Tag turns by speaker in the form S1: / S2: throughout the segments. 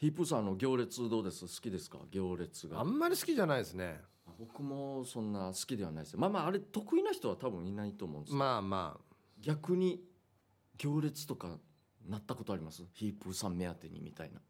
S1: ヒープさんの行列どうです？好きですか？行列が。
S2: あんまり好きじゃないですね。
S1: 僕もそんな好きではないですまあまああれ得意な人は多分いないと思うんですよ、
S2: まあまあ。
S1: 逆に行列とかなったことあります？ヒープさん目当てにみたいな。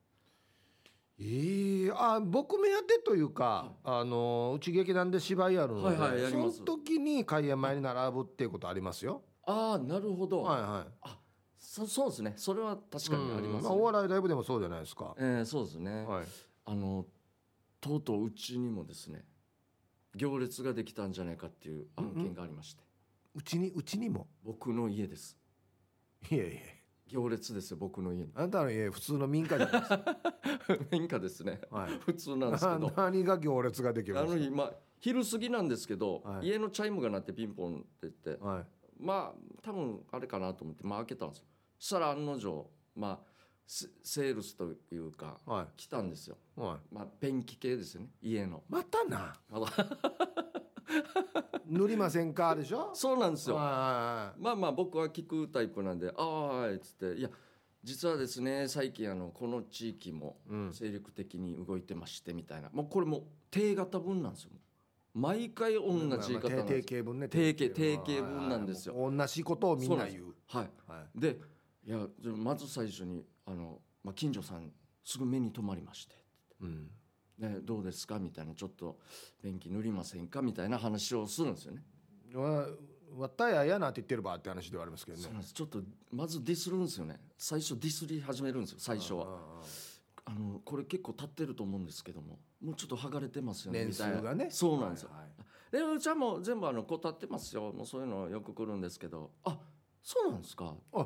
S2: ええあ僕目当てというか、あのうち劇団で芝居やるので、
S1: はいはい
S2: その時に開演前に並ぶっていうことありますよ。
S1: ああなるほど、
S2: はいはい。
S1: あそそうですね。それは確かにあります、ね。
S2: うん。あ、お笑いライブでもそうじゃないですか、
S1: えーそうですね、
S2: はい。
S1: あのとうとううちにもですね行列ができたんじゃないかっていう案件がありまして、
S2: うちにうちにも？
S1: 僕の家です。
S2: いやいや。
S1: 行列ですよ僕の家に。
S2: あなたの家普通の民家じゃないですか、
S1: 民家ですね。
S2: はい、
S1: 普通なんですけど。
S2: 何が行列ができる
S1: あ
S2: んです
S1: の日まあ昼過ぎなんですけど、
S2: はい。
S1: 家のチャイムが鳴ってピンポンって言って
S2: かはい
S1: まあ多分あれかなと思ってまあ開けたんですよ。そしたら案の定まあセセールスというか
S2: は
S1: 来たんですよ。
S2: いはい。
S1: まあペンキ系ですよね。家の。
S2: またな。塗りませんかでしょ？
S1: そうなんですよ。
S2: は
S1: まあまあ僕は聞くタイプなんで「ああはい」っつって「いや実はですね最近あのこの地域も精力的に動いてまして」みたいな。もうこれもう定型文なんですよ毎回同じ言い方なんです
S2: 型文ね
S1: 定型
S2: 定
S1: 定型文なんですよ。
S2: 同じことをみんな言う。
S1: はい。
S2: はい。
S1: でいやまず最初にあの、まあ、近所さんすぐ目に留まりまして。
S2: うん。
S1: ね、どうですかみたいなちょっと便器塗りませんか？みたいな話をするんですよね。
S2: わわったややなって言ってるばって話ではありますけどね。
S1: そうなんです。ちょっとまずディスるんですよね。最初ディスり始めるんですよ最初は。
S2: は
S1: あのこれ結構経ってると思うんですけどももうちょっと剥がれてますよね
S2: 年
S1: みたいな
S2: 数がね
S1: そうなんですよ。
S2: はいはい。
S1: でうちはもう全部あのこう立ってますよ。もうそういうのよく来るんですけど。あそうなんですか？
S2: ああ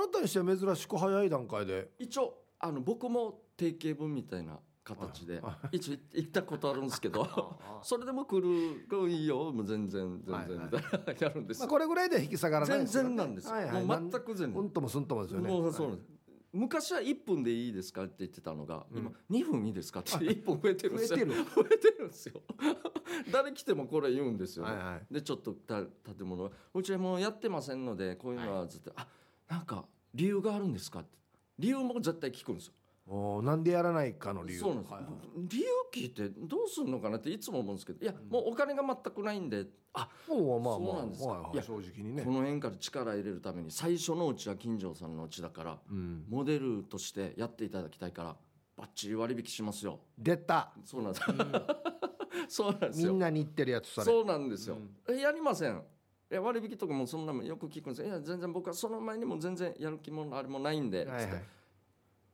S2: なたにしては珍しく早い段階で。
S1: 一応あの僕も定型文みたいな形で
S2: あ
S1: 一応行ったことあるんですけど
S2: あ
S1: それでも来るといいよもう全然全然、
S2: はい
S1: やるんですよ。
S2: まあこれぐらいで引き下がらないね。
S1: 然なんですよ、
S2: はいはい。
S1: もう全く全然。
S2: うんともすんともですよね。
S1: もうそうなんです、昔は1分でいいですか？って言ってたのが、
S2: うん。
S1: 今2分いいですか？って1分増えてるんですよ。
S2: 増えてる。
S1: んですよ。誰来てもこれ言うんですよ、ね
S2: はいはい。
S1: でちょっとた建物はうちはもうやってませんのでこういうのはずっと、あなんか理由があるんですか？って。理由も絶対聞くんですよ
S2: おーなんでやらないかの理由。
S1: そうなんです、
S2: はいはい。
S1: 理由聞いてどうするのかなっていつも思うんですけどいやもうお金が全くないんで。あ
S2: もうまあまあ
S1: そうなんですかいや
S2: はいはい正直にね。
S1: この辺から力入れるために最初のうちは金城さんのうちだから
S2: うん。
S1: モデルとしてやっていただきたいからバッチリ割引しますよ。
S2: 出た。
S1: そうなんです。そうなんですよ。
S2: みんなに言ってるやつそれ
S1: そうなんですよ、えやりません。いや割引とかもそんなもんよく聞くんですよ。いや全然僕はその前にも全然やる気もあれもないんで、
S2: はいはい。
S1: つって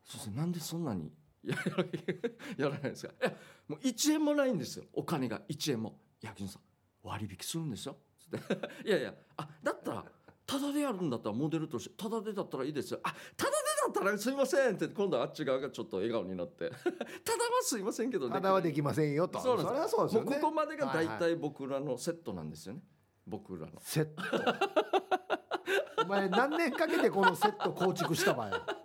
S1: そうですねなんでそんなに やらないんですか？いやもう1円もないんですよ。お金が1円も。いや金さん割引するんですよ。つって。いやいやあだったらタダでやるんだったらモデルとしてタダでだったらいいですよ。あタダでだったらすいませんって今度はあっち側がちょっと笑顔になって。タダはすいませんけど
S2: ただはできませんよと。
S1: そうなんです。
S2: そね。
S1: もうここまでが大体僕らのセットなんですよね、僕らの。
S2: セット。お前何年かけてこのセット構築した場合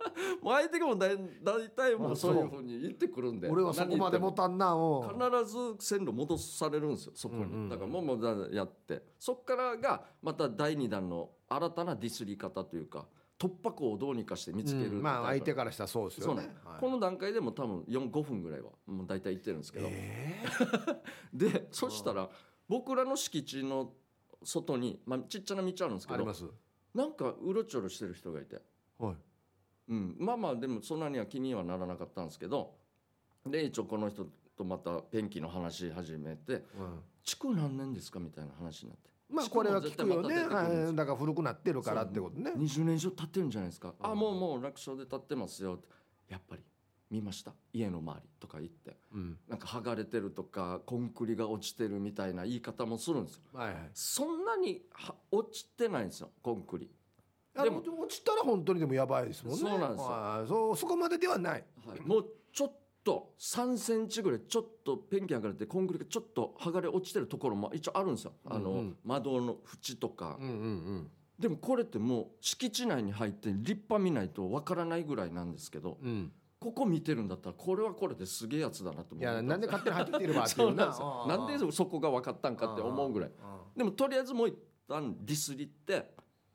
S1: 相手がもうだい大体も
S2: あ
S1: う。そういうふうに言ってくるんで。
S2: 俺はそこまで持たんな
S1: 必ず線路戻されるんですよそこに、
S2: うんうんうん。
S1: だからもうもうだやって。そっからがまた第2弾の新たなディスり方というか突破口をどうにかして見つける、
S2: うん。まあ相手からしたらそうですよね。はい。
S1: この段階でも多分45分ぐらいはもう大体言ってるんですけど、
S2: え
S1: でそしたら僕らの敷地の外に、まあ、ちっちゃな道あるんですけどなんかうろちょろしてる人がいて、
S2: はい
S1: うん、まあまあでもそんなには気にはならなかったんですけどで一応この人とまたペンキの話し始めて
S2: うん「
S1: 築何年ですか?」みたいな話になって。
S2: まあこれは聞くよね。だから古くなってるからってことね。
S1: 20年以上経ってるんじゃないですか「
S2: うん。
S1: あもうもう楽勝で経ってますよ」って。やっぱり見ました？家の周りとか言って。
S2: うん。
S1: なんか剥がれてるとかコンクリが落ちてるみたいな言い方もするんですよ。
S2: はいはい。
S1: そんなには落ちてないんですよコンクリ。
S2: あ
S1: でも。
S2: 落ちたら本当にでもやばいですもんね。
S1: そうなんですよ。
S2: はい。そうそこまでではない。
S1: はい、もうちょっと3センチぐらいちょっとペンキ剥がれてコンクリがちょっと剥がれ落ちてるところも一応あるんですよ。あの、
S2: うん。うん
S1: 窓の縁とか、
S2: うんうん
S1: でもこれってもう敷地内に入って立派見ないとわからないぐらいなんですけど
S2: うん。うん
S1: ここ見てるんだったらこれはこれですげえやつだなと思
S2: いやなんで勝手に入ってきてるばってい
S1: そう
S2: う
S1: ななんでそこが分かったんかって思うぐらい。
S2: あ
S1: でもとりあえずもう一旦ディスりって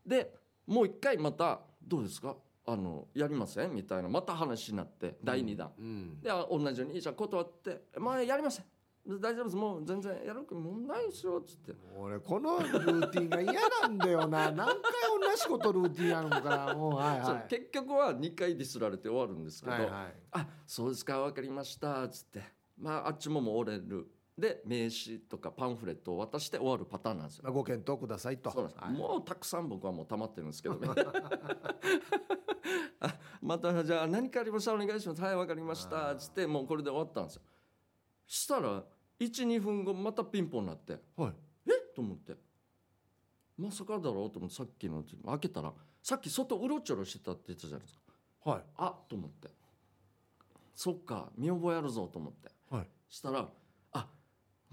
S1: でもう一回また「どうですか？あのやりません？みたいなまた話になって第2弾、
S2: うん。
S1: であ同じようにじゃあ断って「まあやりません。大丈夫です。もう全然やる気もうないですよ」っつって。
S2: 俺このルーティンが嫌なんだよな。何回同じことルーティンやるのかな。もうはいはい。
S1: 結局は2回ディスられて終わるんですけど「
S2: はいはい
S1: あそうですか分かりました」っつって。まああっちももう折れるで名刺とかパンフレットを渡して終わるパターンなんですよ。
S2: まあご検討くださいと。
S1: そうなんです、
S2: はい。
S1: もうたくさん僕はもう溜まってるんですけどね。あまたじゃあ何かありましたらお願いします。はい分かりました。っつってもうこれで終わったんですよ。したら12分後またピンポンになって。
S2: はい。
S1: えと思って。まさかだろう？と思ってさっきの開けたらさっき外うろちょろしてたって言ってたじゃないですか。
S2: はい。
S1: あと思って。そっか見覚えあるぞと思って。
S2: はい。
S1: したら「あ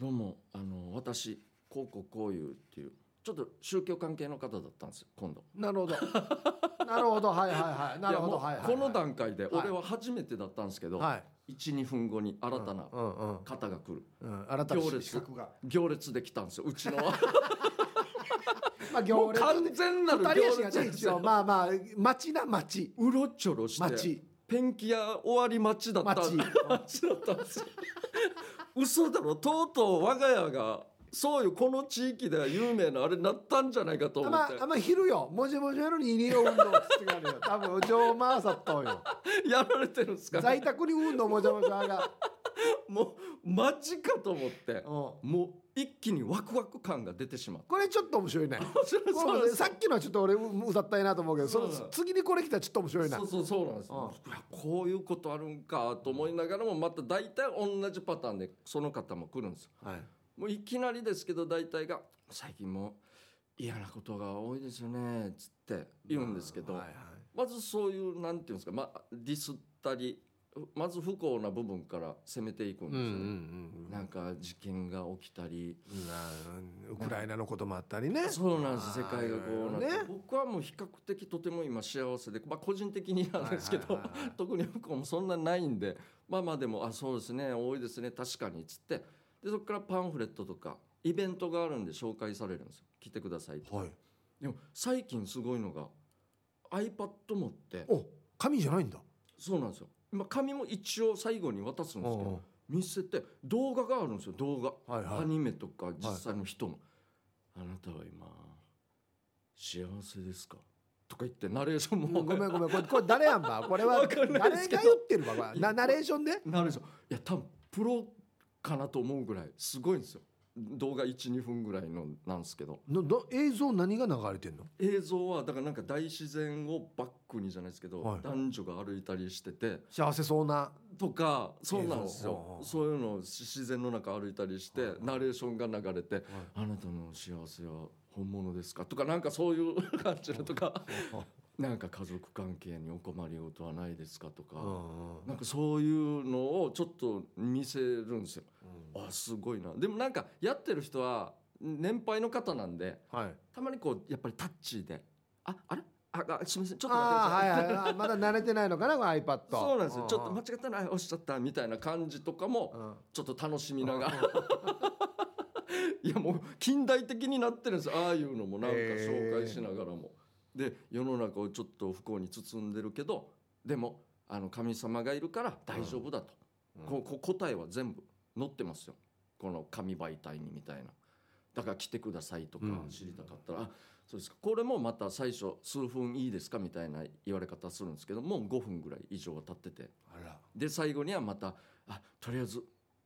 S1: どうもあの私こうこうこういう」っていうちょっと宗教関係の方だったんですよ今度。
S2: なるほど。なるほど。はいはいはい。なるほど。
S1: いやもう
S2: はいはいはい。
S1: この段階で俺は初めてだったんですけど、
S2: はい。
S1: 12分後に新たな
S2: うんうん
S1: 方が来る。
S2: うん新たな
S1: 行列。
S2: 資格が。
S1: 行列できたんですようちの。も
S2: まあ行列。
S1: う完全なる
S2: 二人足が
S1: 行列ですよ。
S2: ね一応まあまあ町な町。
S1: うろちょろして
S2: 町。
S1: ペンキ屋終わり町だった。
S2: 町。
S1: 町だったんですよ嘘だろとうとう我が家がそういうこの地域では有名なあれになったんじゃないかと
S2: あ
S1: 思って。
S2: まあま昼よ。もじもじやのに入りよ運動てるよ。多分上回さっとんよ。
S1: やられてるんですか？
S2: 在宅に運動もじゃもじゃが。
S1: もうマジかと思って。
S2: うん。
S1: もう一気にワクワク感が出てしまっ
S2: これちょっと面白いね。さっきのはちょっと俺う歌ったいなと思うけどその次にこれ来たらちょっと面白いな。
S1: そうそうそうなんですよ、いやこういうことあるんかと思いながらもまた大体同じパターンでその方も来るんですよ。
S2: はい。
S1: もういきなりですけど大体が「最近も嫌なことが多いですよね」っつって言うんですけど、
S2: はいはい。
S1: まずそういうなんていうんですか、まあ、ディスったりまず不幸な部分から攻めていくん
S2: うん
S1: ですよね、
S2: うんうん
S1: なんか事件が起きたり。
S2: うん。ウクライナのこともあったりね。
S1: そうなんです世界がこうなって、
S2: ね。
S1: 僕はもう比較的とても今幸せで、まあ、個人的になんですけど、
S2: はいはいはい。は い
S1: 特に不幸もそんなないんでまあまあでもあそうですね多いですね確かにっつって。でそこからパンフレットとかイベントがあるんで紹介されるんですよ。来てくださいって。
S2: はい。
S1: でも最近すごいのが iPad 持って。
S2: お紙じゃないんだ。
S1: そうなんですよ、まあ、紙も一応最後に渡すんですけど見せて動画があるんですよ動画、
S2: はいはい。
S1: アニメとか実際の人の、あなたは今幸せですか？とか言ってナレーションも。
S2: ごめんごめんこれこれ誰やんば。これは誰が言ってるば。これなナレーションで？
S1: ナレーション。いや多分プロかなと思うぐらいすごいんですよ動画12分ぐらいのなんですけど。
S2: のど映像何が流れてんの？
S1: 映像はだからなんか大自然をバックにじゃないですけど、
S2: はい。
S1: 男女が歩いたりしてて。
S2: 幸せそうな
S1: とかそうなんです
S2: 映像。
S1: よそういうのを自然の中歩いたりして、
S2: はい
S1: ナレーションが流れて「あなたの幸せは本物ですか?」とかなんかそういう 感じのとか。なんか家族関係にお困りごとはないですか？とか、
S2: うん。
S1: なんかそういうのをちょっと見せるんですよ。あすごいな。でもなんかやってる人は年配の方なんで
S2: はい。
S1: たまにこうやっぱりタッチで「ああれ？ああすみません。ちょっと待ってくだ
S2: ああ
S1: さい」
S2: はいはいはい。まだ慣れてないのかな？この iPad
S1: そうなんですよ。ちょっと間違ったなおっしゃったみたいな感じとかも
S2: うん。
S1: ちょっと楽しみながら。いやもう近代的になってるんですよ。ああいうのもなんか紹介しながらも。で世の中をちょっと不幸に包んでるけどでもあの神様がいるから大丈夫だと、
S2: うん。
S1: ここ答えは全部載ってますよ。この紙媒体にみたいな。だから来てくださいとか
S2: うん。
S1: 知りたかったら、あそうですか。これもまた最初数分いいですかみたいな言われ方するんですけどもう5分ぐらい以上は経ってて。で最後にはまた「あとりあえず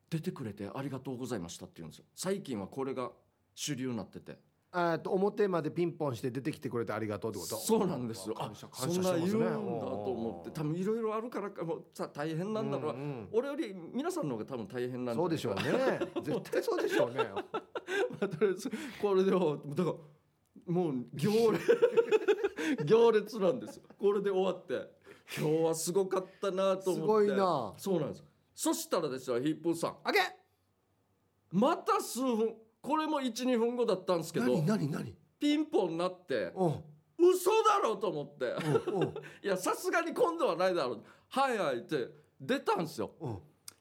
S1: 出てくれてありがとうございました」って言うんですよ。最近はこれが主流になってて
S2: えっと表までピンポンして出てきてくれてありがとうってこと？
S1: そうなんですよ。あ
S2: 感謝
S1: そんな言うんだと思って多分いろいろあるからかもうさ大変なんだろう、
S2: うんうん。
S1: 俺より皆さんの方が多分大変なん
S2: そうでしょうね。絶対そうでしょうね。
S1: まあとりあえずこれではだからもう行列 行列なんですよ。これで終わって今日はすごかったなと思って。
S2: すごいな。
S1: そうなんです。そしたらですよヒップーさん。
S2: あげ
S1: また数分これも12分後だったんですけど
S2: 何何何？
S1: ピンポンなって
S2: うん。
S1: 嘘だろうと思って。いやさすがに今度はないだろう。はいはいって出たんですよ。
S2: うん。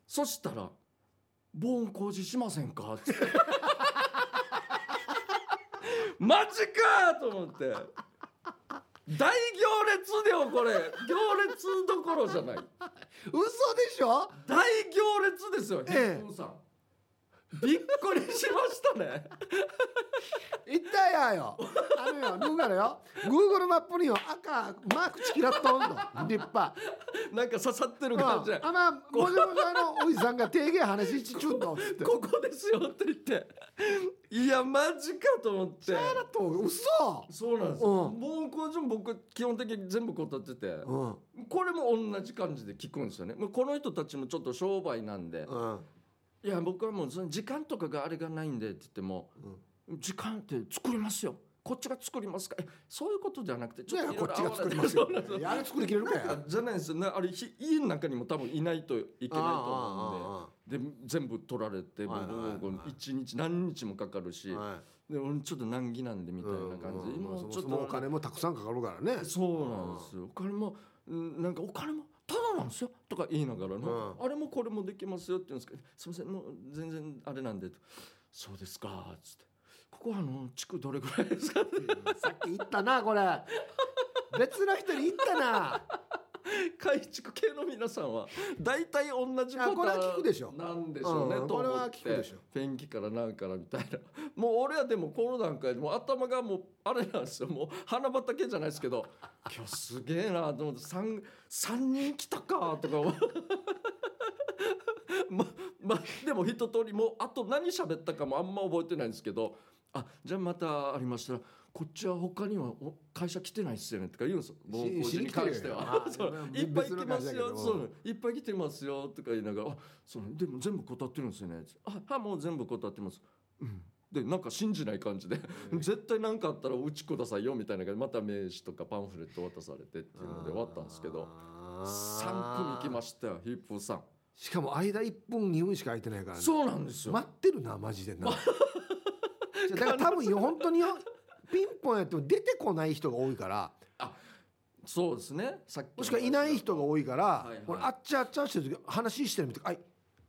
S1: そしたら「防音工事しませんか?」って。マジかと思って。大行列だよこれ。行列どころじゃない。
S2: 嘘でしょ？
S1: 大行列ですよ
S2: ええ。
S1: さんびっくりしましたね。
S2: 言ったやよ。あのよヌーガルよ。Google マップによ赤マークチキラッとんの。立派。
S1: なんか刺さってる感じで
S2: あまあもじもじのおじさんが提言話しちゅうの。
S1: ここですよって言って。いやマジかと思って。
S2: あと嘘。
S1: そうなんですよ、
S2: うん。
S1: もうこれ僕基本的に全部答ってて、
S2: うん。
S1: これも同じ感じで聞くんですよね。この人たちもちょっと商売なんで、
S2: うん
S1: いや僕はもうその時間とかがあれがないんでって言っても、時間って作りますよ。こっちが作りますか？えそういうことじゃなくて
S2: いやいや
S1: いろいろ
S2: こっちが作りますよ。あれ作りきれるか
S1: じゃないですよ。ねあれひ家の中にも多分いないといけないと思うんで。で全部取られて一日何日もかかるし、
S2: は
S1: で俺ちょっと難儀なんでみ
S2: い
S1: たいな感じ。で、
S2: うんまあそも
S1: 今ちょっと
S2: お金もたくさんかかるからね。
S1: そうなんですよ。お金もうんなんかお金もただなんですよ。とか言いながらね、
S2: うん。
S1: あれもこれもできますよって言うんですけどすみませんもう全然あれなんでそうですかつってここはあの地区どれぐらいですか？って。
S2: さっき言ったなこれ。別の人に言ったな
S1: 改築系の皆さんは大体同じ
S2: いやこれは聞くでしょ。
S1: なんでしょうね、
S2: うん
S1: と思って。
S2: これは聞くでしょ。
S1: ペンキからなんからみたいな。もう俺はでもこの段階でもう頭がもうあれなんですよ。もう花畑じゃないですけど。今日すげえなと思って。3, 三人来たかとか ままでも一通りもうあと何喋ったかもあんま覚えてないんですけど。あじゃあまたありましたらこっちは他にはお会社来てないっすよねとか言うんですよ。暴行時に関しては。いっぱい来
S2: 別の
S1: ますよ。そう。いっぱい来てますよ。とか言いながらあそうでも全部断ってるんですよね。あはもう全部断ってます、うん、でなんか信じない感じで。絶対何かあったらうちくださいよみたいな感じ。でまた名刺とかパンフレット渡されてっていうので終わったんですけど。3組来ましたよヒップーさん。
S2: しかも間1分2分しか空いてないからね。
S1: そうなんですよ、
S2: 待ってるなマジでな。だから多分よ本当によピンポンやっても出てこない人が多いから。
S1: そうですね。さっきの
S2: もしくはいない人が多いから、
S1: はいはい。
S2: これあっちあっちゃしてる時話してるみたいな「あい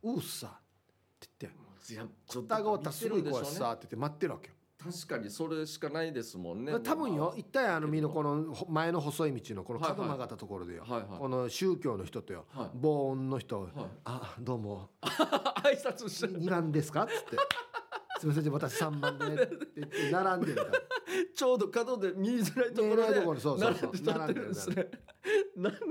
S2: うっさ」って言って。
S1: いやちょ「っ
S2: 蓋がおったらすぐ行こうや
S1: し
S2: さ」って言って待ってるわけよ。
S1: 確かにそれしかないですもんね。
S2: 多分よ一体あのみのこのほ前の細い道のこの角曲がったところでよ、
S1: はいはい。
S2: この宗教の人とよ、
S1: はい。
S2: 防音の人、
S1: はい。
S2: あどうも。
S1: 挨拶して
S2: 2番ですか?」っつって「すみません私3番で」って言って並んでるから
S1: ちょうど角で見えづらいところで
S2: ところそうそうそう。
S1: 並んで立ってるんですね。何の行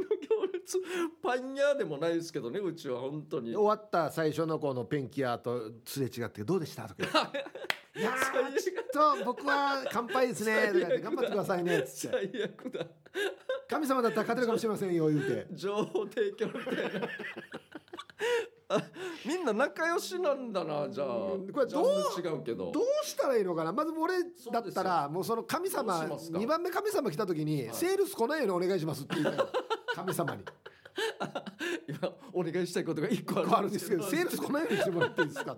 S1: 列？パン屋でもないですけどねうちは本当に。
S2: 終わった最初のこのペンキ屋とすれ違って「どうでした?」とか言って「いやーちょっと僕は乾杯ですね」とか言って「頑張ってくださいね」っつって。
S1: 最悪だ「
S2: 神様だったら勝てるかもしれませんよ」言うて。
S1: 情報提供みたいな。あ みんな仲良しなんだなじゃあ。
S2: うんこれどう
S1: 違うけど。
S2: どうしたらいいのかな？まず俺だったらもうその神様
S1: どうしますか
S2: ？2番目神様来た時に「
S1: はい。
S2: セールス来ないようにお願いします」って言いたいの。神様に。
S1: 今お願いしたいことが一個「
S2: あ
S1: あるんで
S2: すすけどセールス来ないようにしてもらっていいですか?」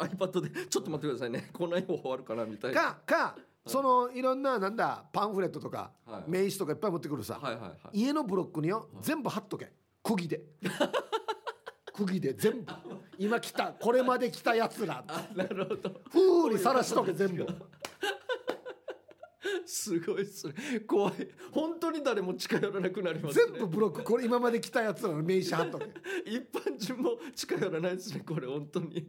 S1: iPad でちょっと待ってくださいね。こんなにも終わるかなみたい。な
S2: かかそのいろんななんだパンフレットとか
S1: はい。
S2: 名刺とかいっぱい持ってくるさ
S1: はいはいはい。
S2: 家のブロックによ全部貼っとけ。釘で釘で全部今来たこれまで来たやつら。
S1: あなるほど。
S2: 風にさらしとけ全部。
S1: すごいっすね。怖い。本当に誰も近寄らなくなりますね。
S2: 全部ブロック。これ今まで来たやつらの名刺貼っとけ。
S1: 一般人も近寄らないですねこれ本当に。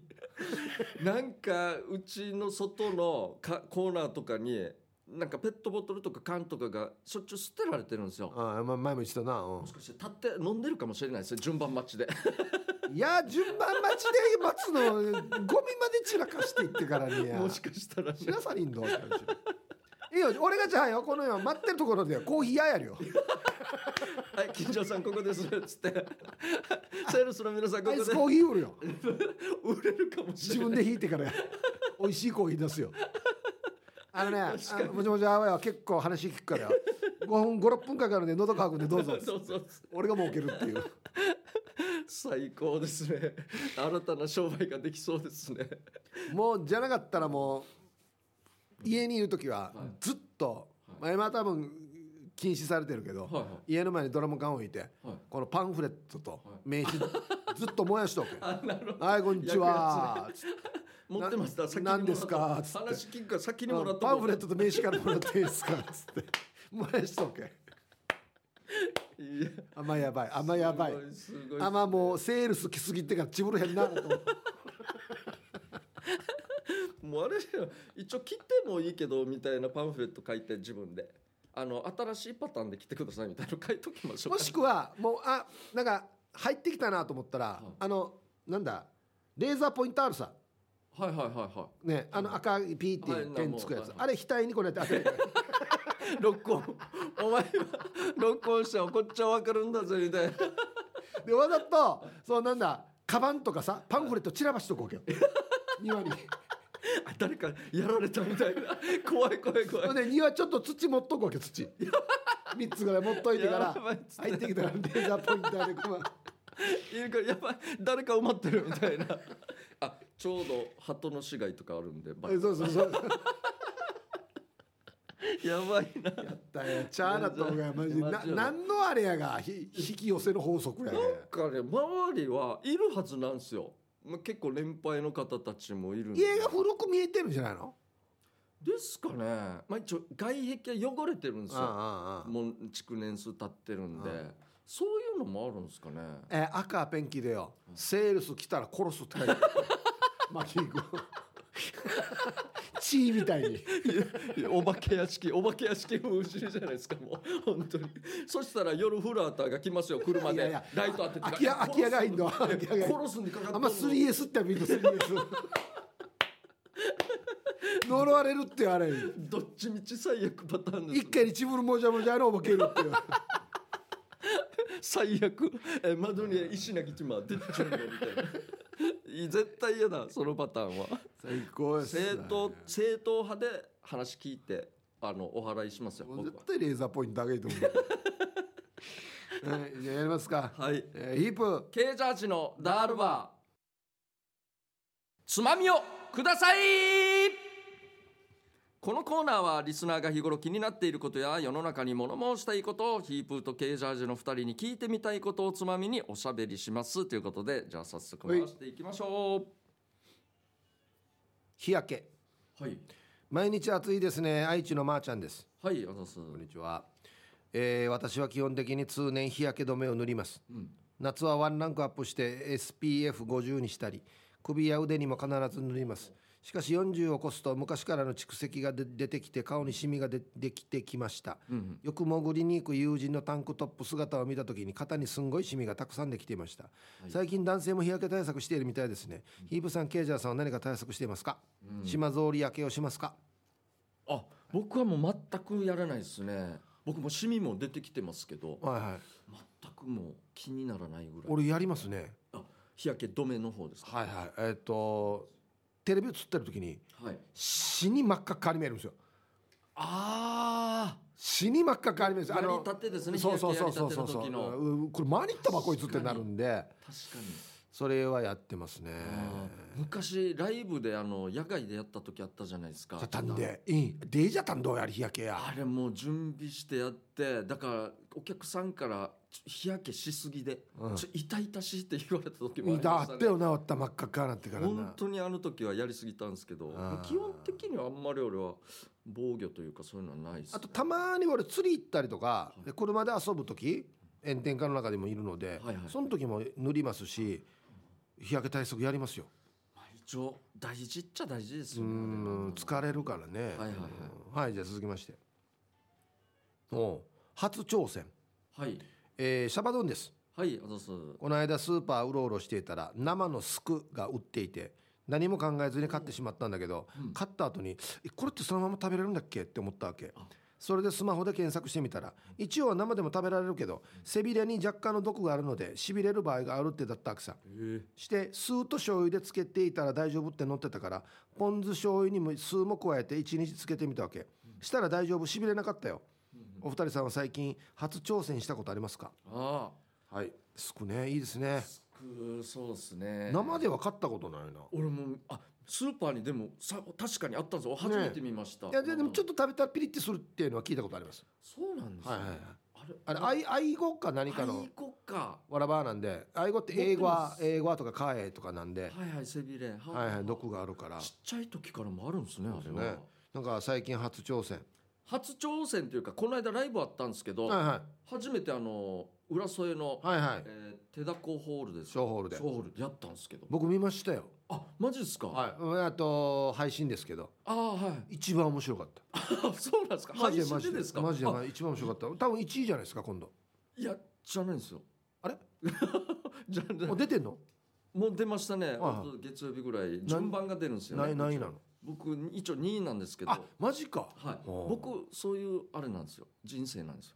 S1: なんかうちの外のかコーナーとかになんかペットボトルとか缶とかがしょっちゅう捨てられてるんですよ。
S2: ああまあ前も言ってたな、うん。
S1: もしかして立って飲んでるかもしれないですね順番待ちで。
S2: いや順番待ちで待つのゴミまで散らかしていってからにや
S1: もしかしたら。ね
S2: 知らさりんど いいよ俺がじゃあよこのよ待ってるところでコーヒー屋やるよ。
S1: はい金城さんここですっつって。セールスの皆さんここで。
S2: アイスコーヒー売るよ。
S1: 売れるかもし
S2: 自
S1: れない。
S2: 分で引いてから美味しいコーヒー出すよあのねもちもちあわよ結構話聞くから よ5分56分かかるんで喉乾くんでどうぞ。
S1: そうそう
S2: 俺が儲けるっていう。
S1: 最高ですね。新たな商売ができそうですね。
S2: もうじゃなかったらもう家にいる時は
S1: はい。
S2: ずっと、
S1: はい。
S2: まあ今は多分禁止されてるけど、
S1: はいはい。
S2: 家の前にドラム缶を置いて
S1: はい。
S2: このパンフレットと
S1: はい。
S2: 名刺ずっと燃やしとけ
S1: あなるほど。
S2: はいこんにちは。つって
S1: 持ってました。
S2: 何ですか？つって
S1: 話聞くから先にもらった
S2: パンフレットと名刺からもらっていいですか？つってもやしとけ。
S1: いや。
S2: 甘やばい。甘やばい。甘もうセールス来すぎてからチブルへんなと
S1: もうあれ一応切ってもいいけどみたいなパンフレット書いて自分で。あの新しいパターンで切ってくださいみたいなの書いときましょう。
S2: もしくはもうあなんか入ってきたなと思ったら、
S1: い。
S2: あのなんだ？レーザーポイントあるさ
S1: はいはいはいは
S2: ねあの赤いピーって
S1: はい
S2: 点つくやつ、
S1: はい
S2: あれ額にこうやって当てる。
S1: い 録音。お前は録音したらこっちは分かるんだぜみたいな。
S2: でわざとそうなんだカバンとかさパンフレット散らばしとくわけよ。庭に。
S1: あ誰かやられたみたいな。怖い怖い怖い。
S2: で庭ちょっと土持っとくわけ土。3つぐらい持っといてから入ってきたらレーザーポインターでこう。
S1: いるからやばい誰か埋まってるみたいな。あちょうど鳩の死骸とかあるんでバ
S2: そうそうそう。
S1: やばいな。
S2: だよチャーだった方がマジでな何のあれやがひ引き寄せる法則やね。
S1: なんかね周りはいるはずなんですよ。まあ結構年配の方たちもいるんで。
S2: 家が古く見えてるんじゃないの？
S1: ですかね。まあ一応外壁は汚れてるんですよ。もう築年数経ってるんで。
S2: うん
S1: そういうのもあるんですかね。
S2: えー赤ペンキでよ。セールス来たら殺すって書いてあるマキー君チーみたいに。
S1: お化け屋敷お化け屋敷の後ろじゃないですかもう。本当に。そしたら夜フラーターが来ますよ車で。
S2: いやいや
S1: ライト当てて。
S2: 空き家空き家がいいの。
S1: 殺すんでかかって
S2: あんま 3S って見ると 3S 呪われるってあれ
S1: どっちみち最悪パターンです。
S2: 一回にチブルもじゃもじゃのお化けるっていう。
S1: 最悪。え窓に石投げちまう出てちゃうのみたいな絶対嫌だそのパターンは。
S2: 最高です
S1: 正当正統派で話聞いてあのお払いしますよ
S2: 絶対レーザーポイント上げと思う。はいじゃあやりますか、
S1: はい。
S2: えーヒープ
S1: ケージャージのダールバー。つまみをくださいこのコーナーはリスナーが日頃気になっていることや世の中に物申したいことをヒープーとケージャージの2人に聞いてみたいことをつまみにおしゃべりします。ということでじゃあ早速回していきましょ
S2: 日焼け。
S1: うはい。
S2: 毎日暑いですね。愛知のまーちゃんです。
S1: はいあざす。
S2: こんにちは、えー私は基本的に通年日焼け止めを塗ります。
S1: うん。
S2: 夏はワンランクアップして SPF50 にしたり首や腕にも必ず塗りますしかし40を超すと昔からの蓄積がで出てきて顔にシミがでできてきました。
S1: うん
S2: よく潜りに行く友人のタンクトップ姿を見た時に肩にすんごいシミがたくさんできていました、
S1: い。
S2: 最近男性も日焼け対策しているみたいですね、ヒープさんケイジャーさんは何か対策していますか、
S1: うん。
S2: 島ぞうり焼けをしますか？
S1: あ僕はもう全くやらないですね。僕もシミも出てきてますけど
S2: はいはい。
S1: 全くもう気にならないぐらい。
S2: 俺やりますね。
S1: あ日焼け止めの方ですか？
S2: はいはい。えっ、とテレビ映ってる時に
S1: はい。
S2: 死に真っ赤っかに見えるんですよ。
S1: あ
S2: 死に真っ赤っかに見えるんです
S1: あ
S2: の
S1: たてですね
S2: そうそうそうそう。そうそうこれマニったばこいつってなるんで
S1: 確かに。
S2: それはやってますね。
S1: 昔ライブであの野外でやった時あったじゃないですか。
S2: じゃたんで。いい。デイジャタンどうやり日焼けや。
S1: あれもう準備してやってだからお客さんから日焼けしすぎで、
S2: うん。
S1: ちょ痛々しいって言われた時もあ
S2: 見たあったよなあった真っ赤っかなってからな
S1: 本当にあの時はやりすぎたんですけど基本的にはあんまり俺は防御というかそういうのはないです、ね、
S2: あとたまに俺釣り行ったりとか
S1: い
S2: で車で遊ぶ時炎天下の中でもいるので、
S1: はいはい
S2: その時も塗りますし日焼け対策やりますよ。
S1: まあ一応大事っちゃ大事です
S2: う
S1: よね
S2: ん疲れるからね。
S1: はいはいはい。
S2: うん。はいじゃあ続きまして。おう初挑戦、
S1: はい。
S2: えーシャバドゥンです。
S1: はいあざす
S2: この間スーパーうろうろしていたら生のスクが売っていて何も考えずに買ってしまったんだけど、
S1: うん。
S2: 買った後にえこれってそのまま食べれるんだっけ？って思ったわけ。
S1: あ。
S2: それでスマホで検索してみたら一応は生でも食べられるけど背びれに若干の毒があるのでしびれる場合があるってだったわけさ。
S1: え。
S2: して酢と醤油でつけていたら大丈夫って載ってたからポン酢醤油にも酢も加えて1日つけてみたわけ。したら大丈夫しびれなかったよお二人さんは最近初挑戦したことありますか？
S1: あ
S2: はい。すくね。いいですね。
S1: あすくそうですね。
S2: 生では買ったことないな。
S1: 俺もあスーパーにでもさ確かにあったんですよ初めて見ました、
S2: いやででもちょっと食べたらピリッてするっていうのは聞いたことあります。
S1: そうなんですね、
S2: はいはいはい。
S1: あれ
S2: 愛愛語か何かの？
S1: 愛語か。
S2: わらばなんで。愛語って英語は英語はとかカエとかなんで。
S1: はいはい背びれ。は
S2: はいはい。毒があるから。
S1: ちっちゃい時からもあるんですねあれ
S2: ね。
S1: は、
S2: なんか最近初挑戦
S1: 初挑戦というかこの間ライブあったんですけど、
S2: はいは
S1: 初めてあの浦添の、
S2: いはいはい。
S1: えー、手だこホールです。
S2: 小ホールで。
S1: ショーホールでやったんですけど。
S2: 僕見ましたよ。
S1: あマジですか、
S2: はい。あと配信ですけど。
S1: ああはい
S2: 一番面白かった。
S1: あ そうなんですか？配
S2: マジで。
S1: 信でですか？
S2: マジで一番面白かった。多分1位じゃないですか今度。
S1: いやじゃないんですよ。
S2: あれ？
S1: じゃ
S2: 出てんの？
S1: もう出ましたね、
S2: はい
S1: ほんと月曜日ぐらい。順番が出るんですよね。
S2: 何何位なの？
S1: 僕一応2位なんですけど。
S2: あマジか。
S1: はい、僕そういうあれなんですよ。人生なんですよ。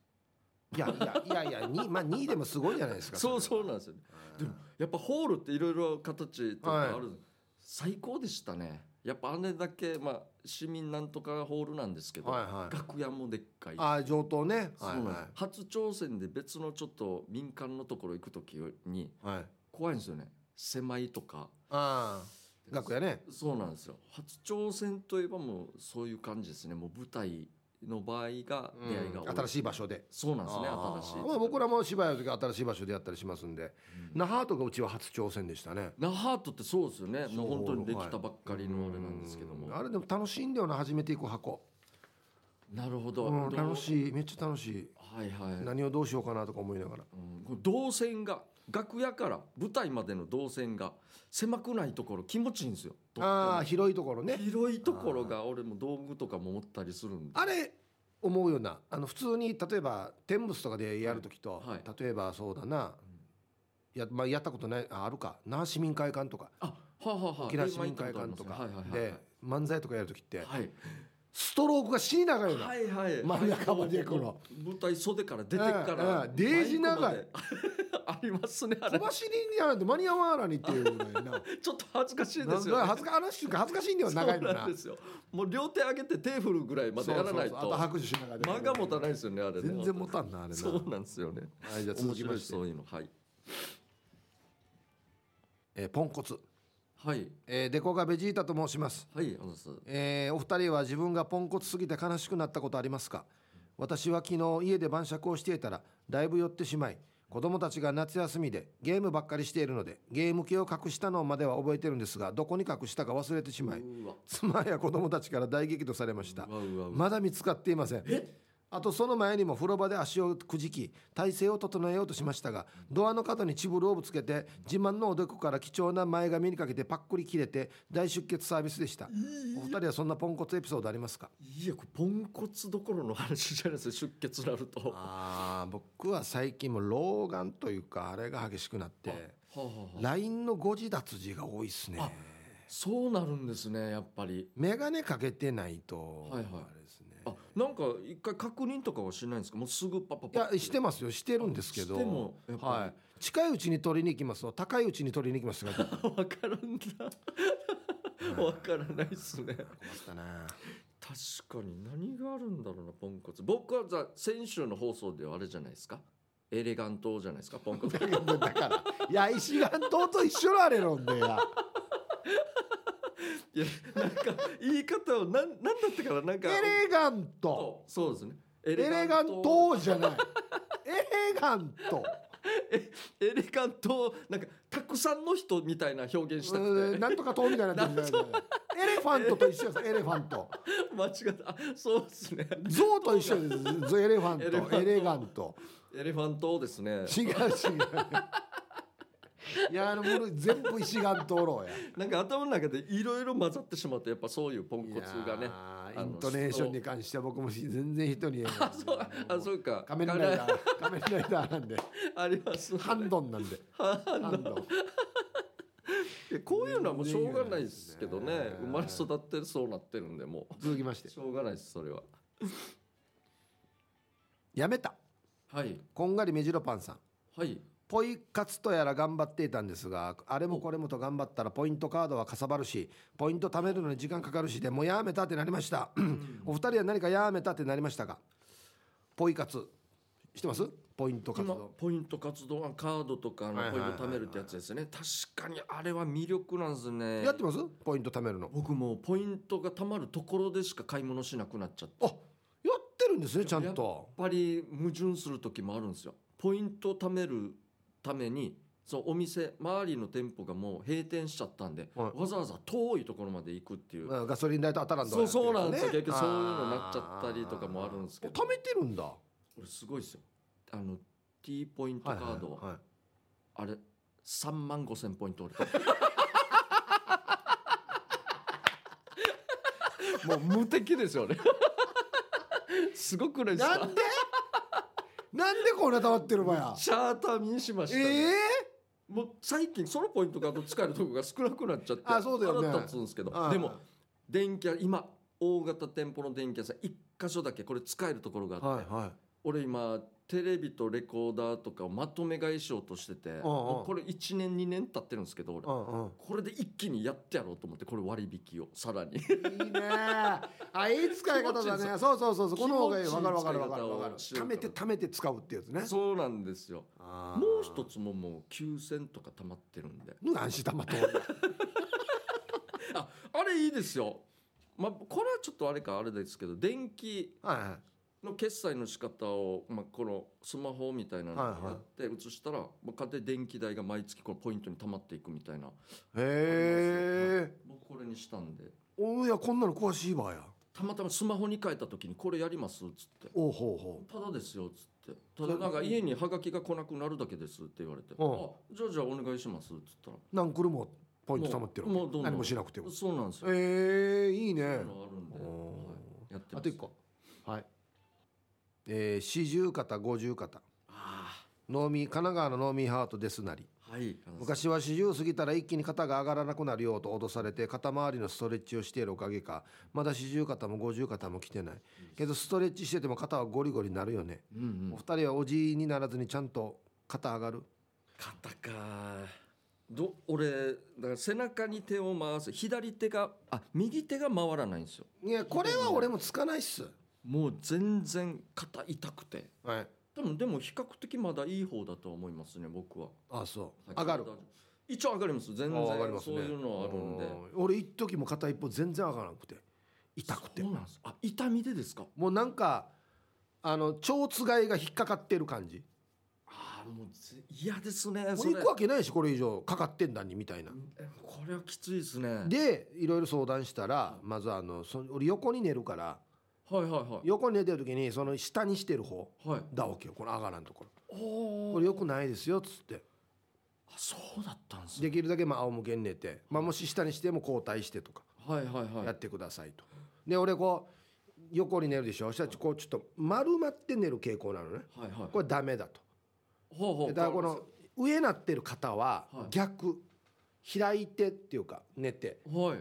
S2: いやいやいやいやにまあ2位でもすごいじゃないですか。
S1: そうそうなんですよ、でもやっぱホールっていろいろ形とかある、最高でしたね。やっぱあれだけまあ市民なんとかホールなんですけど、
S2: はいはい。
S1: 楽屋もでっかい
S2: ああ上等ね。はいは
S1: 初挑戦で別のちょっと民間のところ行く時に
S2: いはい。
S1: 怖いんですよね。狭いとか。
S2: ああ楽屋ね。
S1: そうなんですよ。初挑戦といえばもうそういう感じですね。もう舞台の場合が出会いが多い、
S2: 新しい場所で。
S1: そうなんですね
S2: あ
S1: 新しい。
S2: ーまあ、僕らも芝居の時は新しい場所でやったりしますんで、那覇とかうちは初挑戦でしたね。
S1: 那覇とってそうですよね。もう本当にできたばっかりのあれなんですけども、
S2: うん。あれでも楽しいんだよな初めて行く箱、
S1: なるほど、
S2: うん、楽しい。めっちゃ楽しい。
S1: はいはい、
S2: 何をどうしようかなとか思いながら。
S1: うん。動線が楽屋から舞台までの動線が狭くないところ気持ちいいんですよ。
S2: ああ広いところね。
S1: 広いところが俺も道具とかも持ったりするんで。
S2: あれ思うような。あの普通に例えば天むすとかでやる時と、
S1: はい
S2: 例えばそうだな、や,、まあ、やったことないああるか。那覇市民会館とか。
S1: あはあ、はあはあ、
S2: 沖縄市民会館とか。で漫才とかやる時って
S1: はい
S2: ストロークが死に長いよな、
S1: はいはい。
S2: 真ん中まで行くの。
S1: 舞台袖から出てから、
S2: デージ長い。
S1: ありますねあれ。
S2: 小走りにやらんと間に合わんらにっていうぐらいな。
S1: ちょっと恥ずかしいですよ、ね、
S2: か恥ずか話が恥ずかしいんだよ長いの
S1: そうなですよもう両手上げて手振るぐらいまでやらないと
S2: そう拍手しながら
S1: 間が持たないですよねあれね。
S2: 全然持たんなあれな。
S1: そうなんですよね。
S2: はいじゃあ続きまして。
S1: そういうの。はい。
S2: えーポンコツ、
S1: はい。
S2: えー、デコがベジータと申します。
S1: はい
S2: えーお二人は自分がポンコツすぎて悲しくなったことありますか？私は昨日家で晩酌をしていたらだいぶ酔ってしまい子供たちが夏休みでゲームばっかりしているのでゲーム機を隠したのまでは覚えてるんですがどこに隠したか忘れてしまい妻や子供たちから大激怒されました。まだ見つかっていませんあとその前にも風呂場で足をくじき体勢を整えようとしましたがドアの角にチブルをぶつけて自慢のおでこから貴重な前髪にかけてパックリ切れて大出血サービスでした。お二人はそんなポンコツエピソードありますか？
S1: いやこれポンコツどころの話じゃないです。よ出血なると。は
S2: あー僕は最近も老眼というかあれが激しくなって
S1: あはあはあ
S2: LINE の誤字脱字が多いですね。
S1: あそうなるんですねやっぱり。
S2: 眼鏡かけてないと、
S1: はいはい
S2: あ
S1: なんか一回確認とかはしないんですか？もうすぐパパパ
S2: いやしてますよ。してるんですけど。
S1: してもやっぱり。
S2: はい、近いうちに取りに行きます。と高いうちに取りに行きますが。困
S1: わからんだ。わからないですね。
S2: ったな。
S1: 確かに何があるんだろうなポンコツ。僕はさ先週の放送ではあれじゃないですか？エレガントじゃないですか？ポンコツ。
S2: だから。いや石岩島と一緒のあれなんだよ
S1: いやなんか言い方をなんなんだったかななんか。
S2: エレガント。
S1: そうですね。エ
S2: エレガントじゃない。エレガント。
S1: エレガントなんかたくさんの人みたいな表現した
S2: う
S1: くて。
S2: んなんとか島みたいになってるんだよね。エレファントと一緒です。エレファント。
S1: 間違った。あそうですね。
S2: ゾウと一緒です。ゾエレファン
S1: エレファント
S2: ト。エレガント。
S1: エレファントですね。
S2: 違う違ういやあのもの全部石岩島ろうや。
S1: なんか頭の中でいろいろ混ざってしまってやっぱそういうポンコツがね。
S2: イントネーションに関しては僕もし全然人に言えない
S1: あそうあそうか。
S2: 仮面ライダー 仮面ライダーなんで。
S1: あります
S2: ハンドンなんで。ハンドン。
S1: こういうのはもうしょうがないですけどね。
S2: ね。
S1: 生まれ育ってそうなってるんでも
S2: 続きまして。
S1: うしょうがないですそれは。
S2: やめた。
S1: はい。
S2: こんがり目白パンさん。
S1: はい
S2: ポイ活とやら頑張っていたんですがあれもこれもと頑張ったらポイントカードはかさばるしポイント貯めるのに時間かかるしでもうやめたってなりました。お二人は何かやめたってなりましたか？ポイ活してます？ポイント活
S1: 今
S2: 動
S1: ポイント活動はカードとかのポイント貯めるってやつですね。確かにあれは魅力なんですね。
S2: やってます？ポイント貯めるの。
S1: 僕もうポイントが貯まるところでしか買い物しなくなっちゃって。
S2: あやってるんですねちゃんと。
S1: やっぱり矛盾する時もあるんですよ。ポイント貯めるためにそうお店周りの店舗がもう閉店しちゃったんで、
S2: はい。
S1: わざわざ遠いところまで行くっていう、
S2: まあガソリン代と当たらん
S1: そうそうなんですよ、
S2: ね。
S1: 結局そういうのになっちゃったりとかもあるんですけど。
S2: 貯めてるんだ。
S1: これすごいですよ。あの T ポイントカード、
S2: はいはいはい。
S1: あれ3万5千ポイント俺。もう無敵ですよね すごくないですか？
S2: なんで？なんでこんな溜まってるばや。
S1: チャーター見にしました、
S2: え
S1: ね。
S2: え
S1: もう最近そのポイントカード使えるとこが少なくなっちゃって
S2: あそうだよね。
S1: 腹立つんですけど。
S2: はい
S1: でも電気屋今大型店舗の電気屋さん1箇所だけこれ使えるところがあって、
S2: はいはい。
S1: 俺今テレビとレコーダーとかをまとめ買いしようとしてて、うこれ1年2年経ってるんですけど俺
S2: うんうん。
S1: これで一気にやってやろうと思ってこれ割引をさらに。
S2: いいね。あいい使い方だね。そうそうそうそう。この方がいい。
S1: 気持ちいい
S2: わかるわかるわかるわかる。貯めて貯めて使うってやつね。
S1: そうなんですよ。もう一つももう9000とか溜まってるんで。
S2: 何し玉と
S1: ああれいいですよ。まあこれはちょっとあれかあれですけど電気
S2: はいはい
S1: の決済の仕方を、まあ、このスマホみたいなのをやって移したら、まあ、家庭電気代が毎月このポイントに溜まっていくみたいな
S2: へえ
S1: 僕これにしたんで。
S2: おいやこんなの詳しいわや。
S1: たまたまスマホに変えた時にこれやりますっつって。
S2: おうほうほ
S1: ただですよっつって。ただなんか家にハガキが来なくなるだけですって言われて、
S2: うん。
S1: あじゃあじゃあお願いしますっつったら。
S2: う何クルもポイント貯まってる
S1: もうどんどん。
S2: 何もしなくても。
S1: そうなんですよ、
S2: ええいい
S1: い
S2: ね
S1: あるんで、
S2: お
S1: はい、やってます。
S2: あと一個。はいえー四十肩五十肩。神奈川のノーミーハートですなり。
S1: あはい。
S2: 昔は四十過ぎたら一気に肩が上がらなくなるよと脅されて肩周りのストレッチをしているおかげか。まだ四十肩も五十肩も来てない。けどストレッチしてても肩はゴリゴリになるよね、
S1: うんうん。
S2: お二人はおじいにならずにちゃんと肩上がる？
S1: 肩か。ど俺だから背中に手を回す。左手があ右手が回らないんですよ。
S2: いやこれは俺もつかないっす
S1: もう全然肩痛くて。
S2: はい。
S1: でもでも比較的まだいい方だと思いますね僕は。
S2: あそう。上がる。
S1: 一応上がります。全然
S2: あ上がりますね。
S1: そういうのはあるんで。
S2: うん俺一時も片一方全然上がらなくて。痛くて。
S1: そうなんです。あ痛みでですか？
S2: もうなんかあの腸つがいが引っかかってる感じ。
S1: ああもうぜ嫌ですね
S2: も
S1: そうれ
S2: 行くわけないしこれ以上かかってんだにみたいな。
S1: えこれはきついですね。
S2: でいろいろ相談したらまずあのそ俺横に寝るから
S1: はいはいはい。
S2: 横に寝てる時にその下にしてる方。
S1: はい。
S2: だわけよ。この上がらんところ。
S1: お
S2: これよくないですよっつって。
S1: あそうだったんですね。
S2: できるだけまあ仰向けに寝て、まあ、もし下にしても交代してとか。
S1: はいはいはい。
S2: やってくださいと。で俺こう横に寝るでしょ？そしたらこうちょっと丸まって寝る傾向なのね。
S1: はいはい。
S2: これダメだと。
S1: ほうほう。
S2: でだからこの上なってる方は
S1: はい。
S2: 逆。開いてっていうか寝て。
S1: はい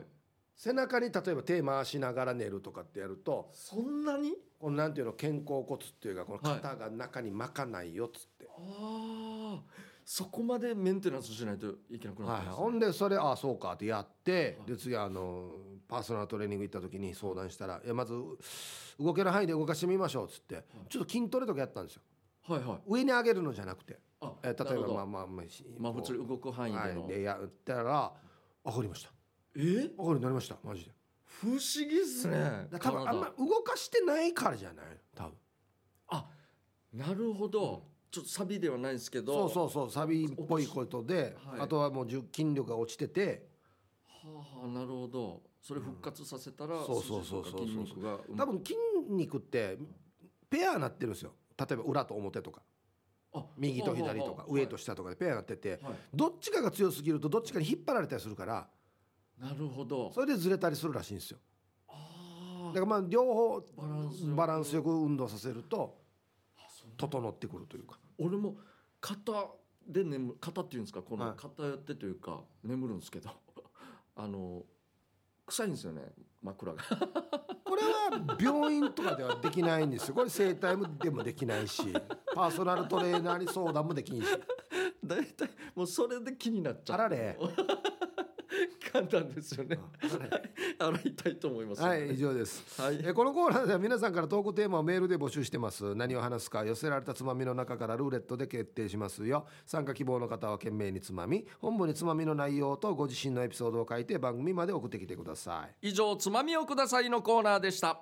S2: 背中に例えば手回しながら寝るとかってやると
S1: そんなに？
S2: このなんていうの肩甲骨っていうかこの
S1: はい
S2: 肩が中に巻かないよっつって、
S1: ああそこまでメンテナンスしないといけなくな
S2: はい
S1: ったんですね。
S2: ほんでそれああそうかってやって
S1: はい
S2: で次あのパーソナルトレーニング行った時に相談したらいやまず動ける範囲で動かしてみましょうっつってちょっと筋トレとかやったんですよ。
S1: はいはい。
S2: 上に上げるのじゃなくて。
S1: あ
S2: えー例えばまあまあまあし
S1: まあ普通に動く範囲で
S2: やったら上がりました
S1: え？
S2: 上がるようになりましたマジで。
S1: 不思議っすね
S2: だから多分あんま
S1: 体
S2: 動かしてないからじゃない？多分。
S1: あなるほど。ちょっとサビではないですけ
S2: そ
S1: ど
S2: うそうそうサビっぽいことで、
S1: はい。
S2: あとはもう筋力が落ちてて。
S1: はあはあなるほど。それ復活させたら、
S2: そうそうそうそう
S1: 筋肉が
S2: 多分筋肉ってペアなってるんですよ。例えば裏と表とか。
S1: あ
S2: 右と左とか上と下とかでペアなってて。
S1: はい。
S2: どっちかが強すぎるとどっちかに引っ張られたりするから
S1: なるほど。
S2: それでずれたりするらしいんですよ。
S1: あ
S2: だからまあ両方
S1: バランスよく。
S2: バランスよく運動させると整ってくるというか。
S1: 俺も肩で眠肩っていうんですか？こ
S2: はい。
S1: の肩やってというか眠るんですけど。あの臭いんですよね枕が。
S2: これは病院とかではできないんですよ。これ整体でもできないし パーソナルトレーナーに相談もできんし。
S1: 大体もうそれで気になっちゃう。
S2: あられ
S1: 簡単ですよね。
S2: あられ
S1: 洗いたいと思います
S2: はい以上です。
S1: はい。
S2: えこのコーナーでは皆さんからトークテーマをメールで募集してます。何を話すか寄せられたつまみの中からルーレットで決定しますよ。参加希望の方は懸命につまみ本部につまみの内容とご自身のエピソードを書いて番組まで送ってきてください。
S1: 以上つまみをくださいのコーナーでした。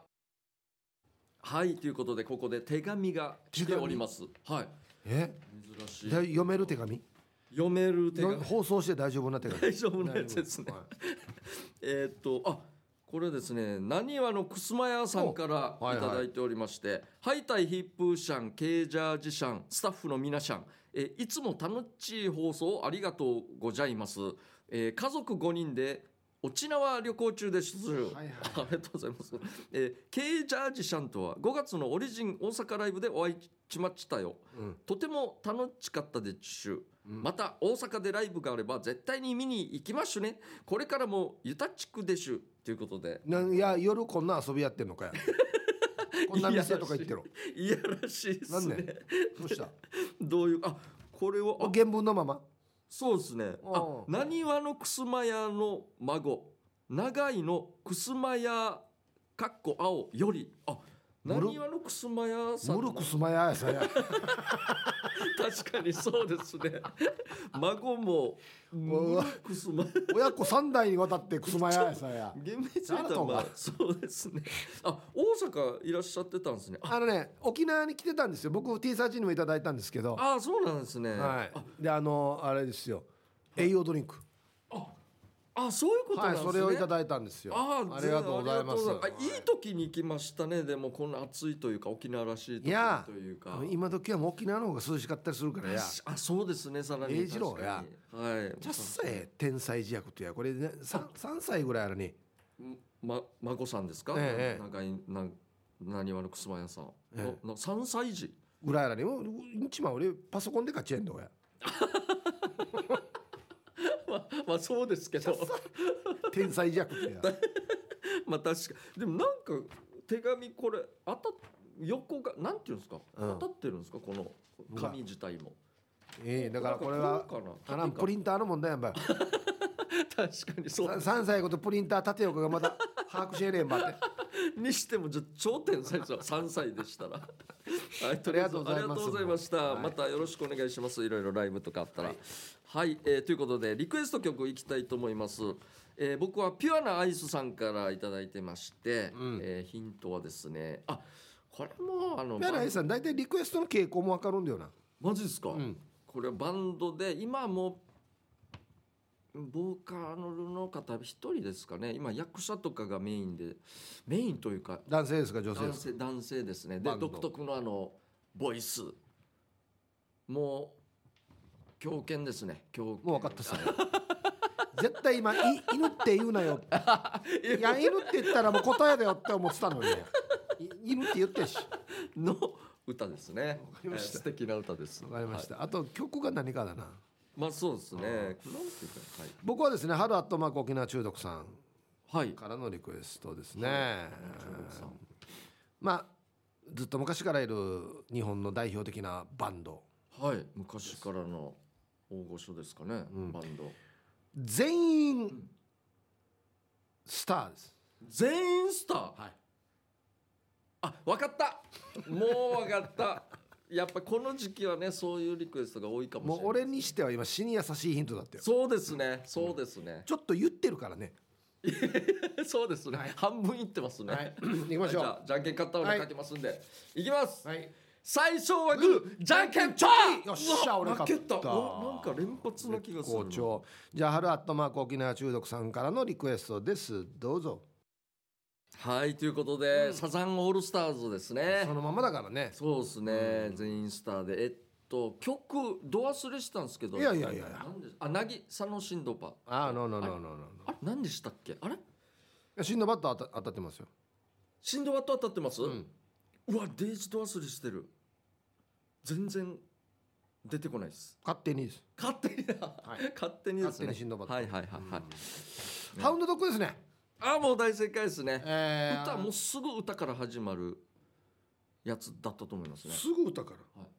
S1: はいということでここで手紙が来ております。はい。
S2: え？
S1: 珍しい。
S2: で読める手紙？
S1: 読める手紙
S2: 放送して大丈夫な手紙
S1: 大丈夫なやつですね。
S2: はい。
S1: えーっとあこれですね。なにわのくすま屋さんから
S2: おはい
S1: ておりまして「ハイタイヒップーシャンケージャージシャンスタッフの皆さん、えーいつも楽しい放送ありがとうございます、えー家族5人で沖縄旅行中です、
S2: はいはい。
S1: ありがとうございます、えーケージャージシャンとは5月のオリジン大阪ライブでお会いしましたよ。
S2: うん。
S1: とても楽しかったです。
S2: うん
S1: また大阪でライブがあれば絶対に見に行きましゅね。これからもゆたちくでしゅ。ということで。
S2: なんいや夜こんな遊びやってんのかよ こんな店とか行ってろ。
S1: いやらしいですね。
S2: どうした？
S1: どういうあこれはあ
S2: 原文のまま
S1: そうですね。あなにわのくすま屋の孫長井のくすま屋かっこ青よりあな
S2: むる
S1: にわのくすま屋さん
S2: ムルクスマヤやさや。
S1: 確かにそうですね。孫もくすま
S2: 親子三代にわたってクスマヤやさや。
S1: 厳密に言ったら
S2: なんとか
S1: まあそうですね。あ大阪いらっしゃってたんですね。あ
S2: あのね沖縄に来てたんですよ。僕 T サーチにもいただいたんですけど。
S1: あそうなんですね。
S2: はい。
S1: あ
S2: であのあれですよ。栄養ドリンク
S1: あそういうことなん
S2: はい
S1: ですね。
S2: それをいただいたんですよ。
S1: あ
S2: ありがとうございます。
S1: いいい時に行きましたね。でもこんな暑いというか沖縄らしいというか。
S2: 今時はもう沖縄の方が涼しかったりするから。や
S1: あそうですねさらに。
S2: ええ次郎や。
S1: はい。
S2: ちゃっさえ天才児役とやこれね 3, 3歳ぐらいあるに
S1: ま孫さんですか、
S2: ええ
S1: 長いななにわのくすま屋さん。の,、
S2: え。
S1: の3歳児？
S2: ぐらいあるにもう一番俺パソコンで勝ちえんだや
S1: まあ、まあそうですけど。
S2: 天才児役とや。
S1: まあ確かでもなんか手紙これ当たっ横がなんていうんですか、
S2: うん。
S1: 当たってるんですか？この紙自体も。
S2: ええだからこれは
S1: かな？
S2: プリンターの問題やんばい
S1: 確かにそう。
S2: 3歳ごとプリンター縦横がまだ 把握しえねえんばって。
S1: にしてもじゃ頂点最初は 3歳でしたら。はい
S2: ありがとうございます。
S1: ありがとうございました、
S2: はい。
S1: またよろしくお願いします。いろいろライブとかあったら。はい、えーということでリクエスト曲いきたいと思います、えー僕はピュアなアイスさんからいただいてまして、
S2: うん。
S1: えーヒントはですねあこれもあの
S2: 宮内さん大体リクエストの傾向もわかるんだよな。
S1: マジですか、
S2: うん。
S1: これはバンドで今もうボーカルの方一人ですかね。今役者とかがメインでメインというか
S2: 男性ですか？女性ですか？
S1: 男性ですね。で独特のあのボイス。もう狂犬ですね。狂犬。
S2: もう分かったさ 絶対今い犬って言うなよ。いや犬って言ったらもう答えだよって思ってたのに犬って言ってるし。
S1: の歌ですね。えー素敵な歌です。
S2: わかりまし
S1: はい。
S2: た、あと曲が何かだな
S1: まあそうですね。
S2: あー。
S1: なんていうか
S2: 僕はですね春アットマーク沖縄中毒さん
S1: はい。はい
S2: からのリクエストですね、
S1: 中国さん
S2: まあずっと昔からいる日本の代表的なバンド。
S1: はい。昔からの大御所ですかね、
S2: うん。
S1: バンド。
S2: 全員スターです。
S1: 全員スター？
S2: はい。
S1: あわかった。もうわかったやっぱこの時期はねそういうリクエストが多いかもしれない
S2: もう俺にしては今死に優しいヒントだったよ。
S1: そうですねそうですね、
S2: ちょっと言ってるからね。
S1: そうですね、
S2: はい。
S1: 半分いってますね、
S2: はい。行きましょう。
S1: じゃあじゃんけん勝ったの
S2: はい。
S1: 書きますんで、い、きます、
S2: はい。
S1: 最初はグーじゃんけんチョイ
S2: よっしゃ俺勝った。
S1: なんか連発な気がするな。
S2: 好調。じゃあ春アットマーク沖縄中毒さんからのリクエストです。どうぞ
S1: はいということで、
S2: うん。
S1: サザンオールスターズですね。
S2: そのままだからね。
S1: そうですね、全員スターで。えっと曲ど忘れしたんですけど。
S2: いやいやいやいや。
S1: なんであなぎさのシンドバ
S2: ああノーノーノーノーノ
S1: あれ？何でしたっけ？あれ？
S2: ーシンドバッド当た当たってますよ。
S1: シンドバッド当たってます、
S2: う
S1: わデイジと忘れしてる。全然出てこないです。
S2: 勝手にです。
S1: 勝手にだ、
S2: はい。
S1: 勝手にですね。
S2: 勝手にシンドバッド
S1: はいはいはいはい、
S2: ハウンドドッグですね
S1: あもう大正解ですね、
S2: えー。
S1: 歌もうすぐ歌から始まるやつだったと思いますね。
S2: すぐ歌から？
S1: はい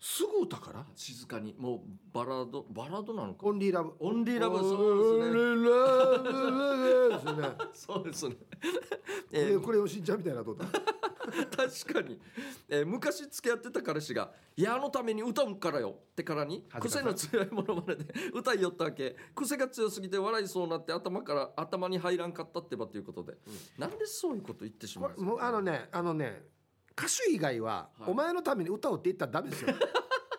S2: すぐ歌から？
S1: 静かに。もうバラードバラードなのか？
S2: オンリーラブ。
S1: オンリーラブ。
S2: オ
S1: そうですね。そうですね。えー
S2: えーこれをしんちゃんみたいなと？思った
S1: 確かに、えー昔付き合ってた彼氏が「いやあのために歌うからよ」ってからに癖の強いものまねで 歌いよったわけ。癖が強すぎて笑いそうになって頭から頭に入らんかったってばということで、なんでそういうこと言ってしまうんですか、
S2: あのねあのね歌手以外は、
S1: はい。
S2: お前のために歌をって言ったらダメですよ。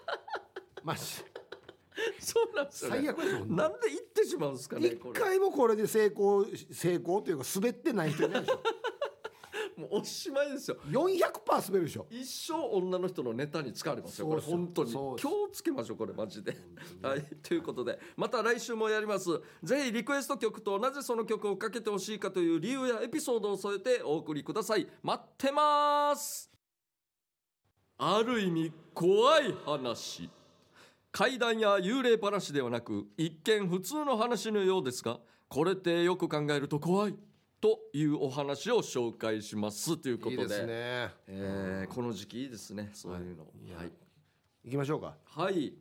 S2: マジ
S1: そうなんですよ、ね、
S2: 最悪ですよ
S1: なんで行ってしまうんですかね
S2: 一
S1: これ。
S2: 回もこれで成功成功というか滑ってない人いないでしょ
S1: もうおしまいですよ。
S2: 400%滑るでしょ。
S1: 一生女の人のネタに使われますよこれ本当に。気をつけましょうこれマジで。はいということでまた来週もやります。ぜひリクエスト曲となぜその曲をかけてほしいかという理由やエピソードを添えてお送りください。待ってます。ある意味怖い話。怪談や幽霊話ではなく一見普通の話のようですがこれってよく考えると怖いというお話を紹介しますということで。
S2: いいですね。
S1: えーこの時期いいですねそういうの。
S2: い。や
S1: はい、
S2: 行きましょうか。
S1: はい、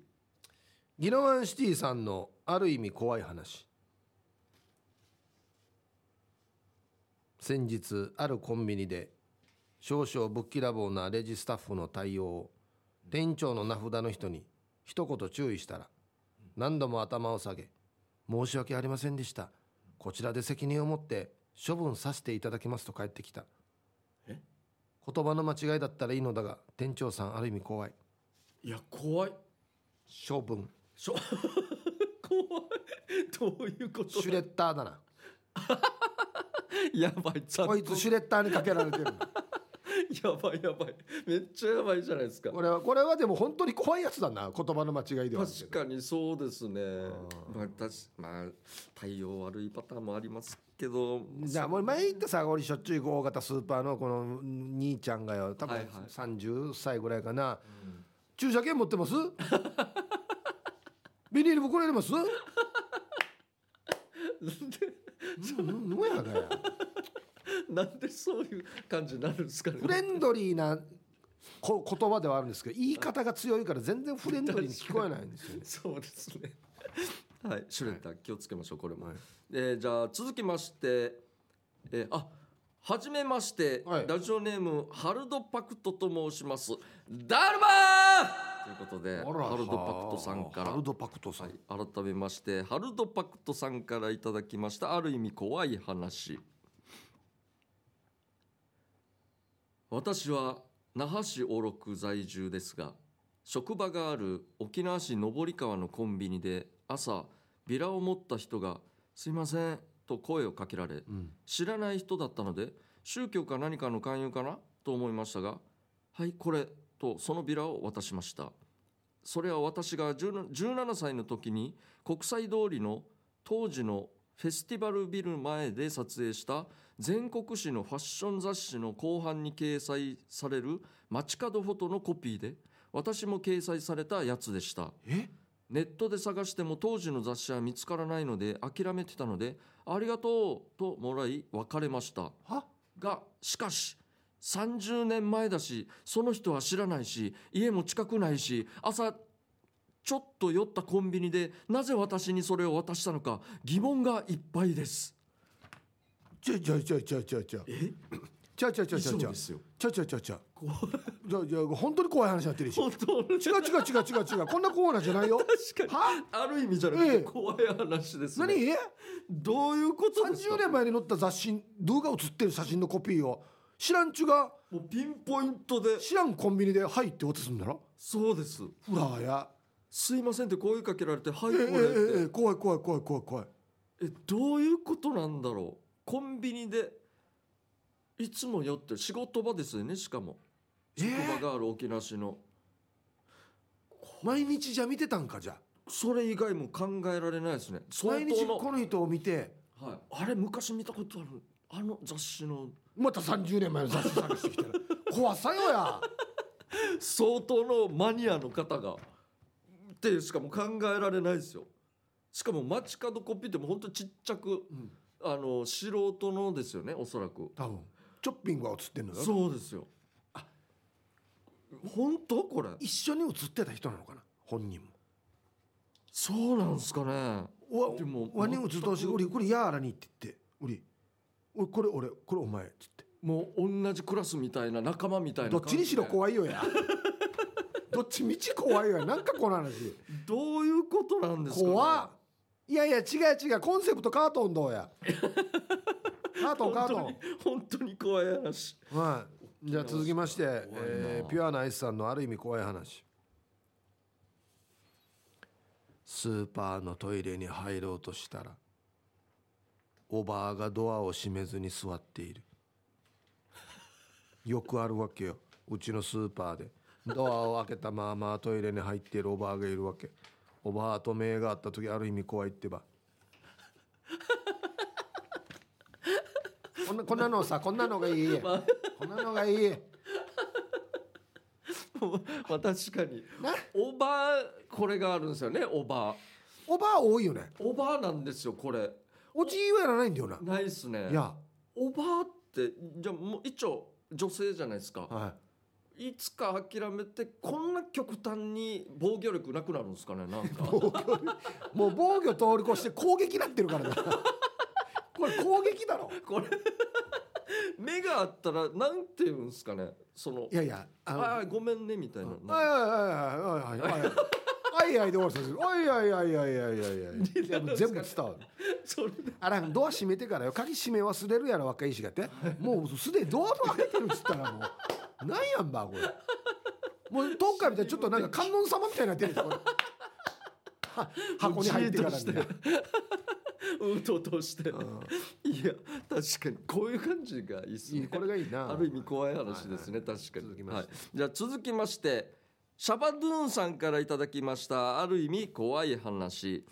S2: ギノワンシティさんのある意味怖い話。先日あるコンビニで少々ぶっきらぼうなレジスタッフの対応を店長の名札の人に一言注意したら何度も頭を下げ申し訳ありませんでした。こちらで責任を持って処分させていただきますと帰ってきた。
S1: え？
S2: 言葉の間違いだったらいいのだが店長さんある意味怖い。
S1: いや怖い。
S2: 処分。
S1: しょ 怖い。どういうこと？
S2: シュレッダーだな。
S1: やばいちゃんと。
S2: こいつシュレッダーにかけられてる
S1: やばいやばい。めっちゃやばいじゃないですか。
S2: これはこれはでも本当に怖いやつだな言葉の間違いでは
S1: 確かにそうですね
S2: ん
S1: まあまあ対応悪いパターンもありますけど
S2: じゃあもう前言ったさ俺しょっちゅう行く大型スーパーのこの兄ちゃんがよ多分
S1: はいはい。
S2: 30歳ぐらいかな、駐車券持ってます？ビニール袋入れます？
S1: なんで
S2: うんのやがや
S1: なんでそういう感じになるんですかね。
S2: フレンドリーなこ言葉ではあるんですけど言い方が強いから全然フレンドリーに聞こえないんですよね。
S1: そうですね。はい、シュレッダー気をつけましょうこれも。
S2: はい。
S1: えーじゃあ続きまして、えーあはじめまして、
S2: はい。
S1: ラジオネームハルドパクトと申します。ダルマーということで
S2: あら
S1: ハルドパクトさんから。
S2: ハルドパクトさん、
S1: はい、改めましてハルドパクトさんからいただきましたある意味怖い話。私は那覇市小禄在住ですが職場がある沖縄市上川のコンビニで朝ビラを持った人が「すいません」と声をかけられ
S2: うん。
S1: 知らない人だったので宗教か何かの勧誘かな？と思いましたが「はいこれ」とそのビラを渡しました。それは私が17 17歳の時に国際通りの当時のフェスティバルビル前で撮影した全国紙のファッション雑誌の後半に掲載される街角フォトのコピーで私も掲載されたやつでした。
S2: え？
S1: ネットで探しても当時の雑誌は見つからないので諦めてたのでありがとうともらい別れました。
S2: は？
S1: がしかし30年前だしその人は知らないし家も近くないし朝ちょっと寄ったコンビニでなぜ私にそれを渡したのか疑問がいっぱいです。
S2: ちょちょちょちょちょちょ
S1: え？
S2: ちょちょちょちょちょ
S1: ですよ
S2: ちょちょちょちょ
S1: 怖い
S2: じゃじゃ本当に怖い話になってるし違う違う違う違う違うこんな怖い話じゃないよ
S1: 確かにある意味じゃなくて怖い話です、
S2: 何
S1: どういうことですか
S2: 30年前に載った雑誌動画写ってる写真のコピーを知らんちゅが
S1: もうピンポイントで
S2: 知らんコンビニで「はい」って渡すんだろ
S1: そうです
S2: フラーや
S1: すいませんって声かけられて「はい
S2: ええ
S1: これ」って、
S2: 怖い怖い怖い怖い怖い
S1: えどういうことなんだろうコンビニでいつも寄ってる。仕事場ですよねしかも。
S2: え
S1: 職
S2: え
S1: 場がある沖縄市の、
S2: 毎日じゃ見てたんかじゃ
S1: それ以外も考えられないですね。相
S2: 毎日
S1: 当の、
S2: この人を見て。
S1: はい、あれ昔見たことある。あの雑誌の。
S2: また30年前の雑誌探してきたら。怖さよや。
S1: 相当のマニアの方が。ってしかも考えられないですよ。しかも街角コピーってもうほんとちっちゃく、
S2: ん。
S1: あの素人のですよねおそらく。
S2: 多分。チョッピングが写ってんのよ
S1: そうですよ。あ本当これ？
S2: 一緒に写ってた人なのかな？本人も。
S1: そうなんですかね。
S2: わ
S1: でも
S2: ワニ写とし
S1: 全く
S2: 俺これやーらにって言って俺俺これ俺これお前っつって。
S1: もう同じクラスみたいな仲間みたいな
S2: どっちにしろ
S1: い
S2: 怖いよや。どっちみち怖いよや。なんかこの話。
S1: どういうことなんですか、ね、
S2: 怖っ。いやいや違う違う。コンセプトカートンどうやカートンカートン。
S1: 本当に怖い話。
S2: はい。じゃあ続きまして、えーピュアなアイスさんのある意味怖い話。スーパーのトイレに入ろうとしたらおばあがドアを閉めずに座っている。よくあるわけよ。うちのスーパーで。ドアを開けたままトイレに入っているおばあがいるわけ。おばあと目があった時ある意味怖いってばこんなこんなのさこんなのがいい。こんなのがいい。
S1: まあ 確かに。
S2: な
S1: おばあこれがあるんですよねおばあ
S2: おばあ多いよね。
S1: おばあなんですよこれ。
S2: おじいはやらないんだよな。
S1: ないっすね。
S2: いや。
S1: おばあってじゃあもう一応女性じゃないですか。
S2: はい。
S1: つか諦めてこんな極端に防御力なくなるんですかねなんか。
S2: 防御 もう防御通り越して攻撃になってるからなこれ攻撃だろ。
S1: これ目があったらなんて言うんですかね。その
S2: いやいやあの
S1: ああごめんねみたいな。
S2: はいはいはいはいはいはいはいはいはいで終わりさせるはいはいはいはいはいはいはいいやもう全部伝わる
S1: それで
S2: あらドア閉めてからよ鍵閉め忘れるやろ若い石がってもうすでにドアも開けてるっつったらもうなんやんばこれもう遠くから見たらちょっとなんか観音様みたいになってるんですよ箱に入ってから
S1: じーっとしてうととしていや確かにこういう感じがいいっすね
S2: これがいいな
S1: ある意味怖い話ですね、確かに
S2: 続きまして
S1: はい、じゃあ続きましてシャバドゥーンさん。からいただきましたある意味怖い話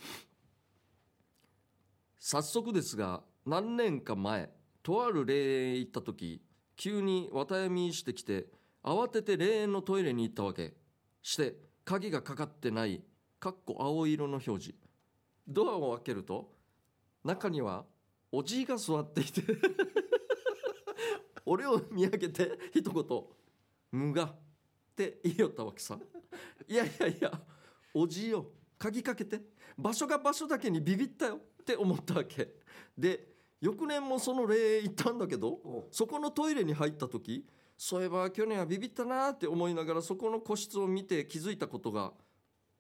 S1: 早速ですが何年か前とある霊園へ行った時急に綿闇してきて慌てて霊園のトイレに行ったわけして鍵がかかってないかっこ青色の表示ドアを開けると中にはおじいが座っていて 俺を見上げて一言「無が」って言いよったわけさ。いやいやいやおじいよ鍵かけて場所が場所だけにビビったよって思ったわけ。で翌年もその例行ったんだけどそこのトイレに入った時そういえば去年はビビったなーって思いながらそこの個室を見て気づいたことが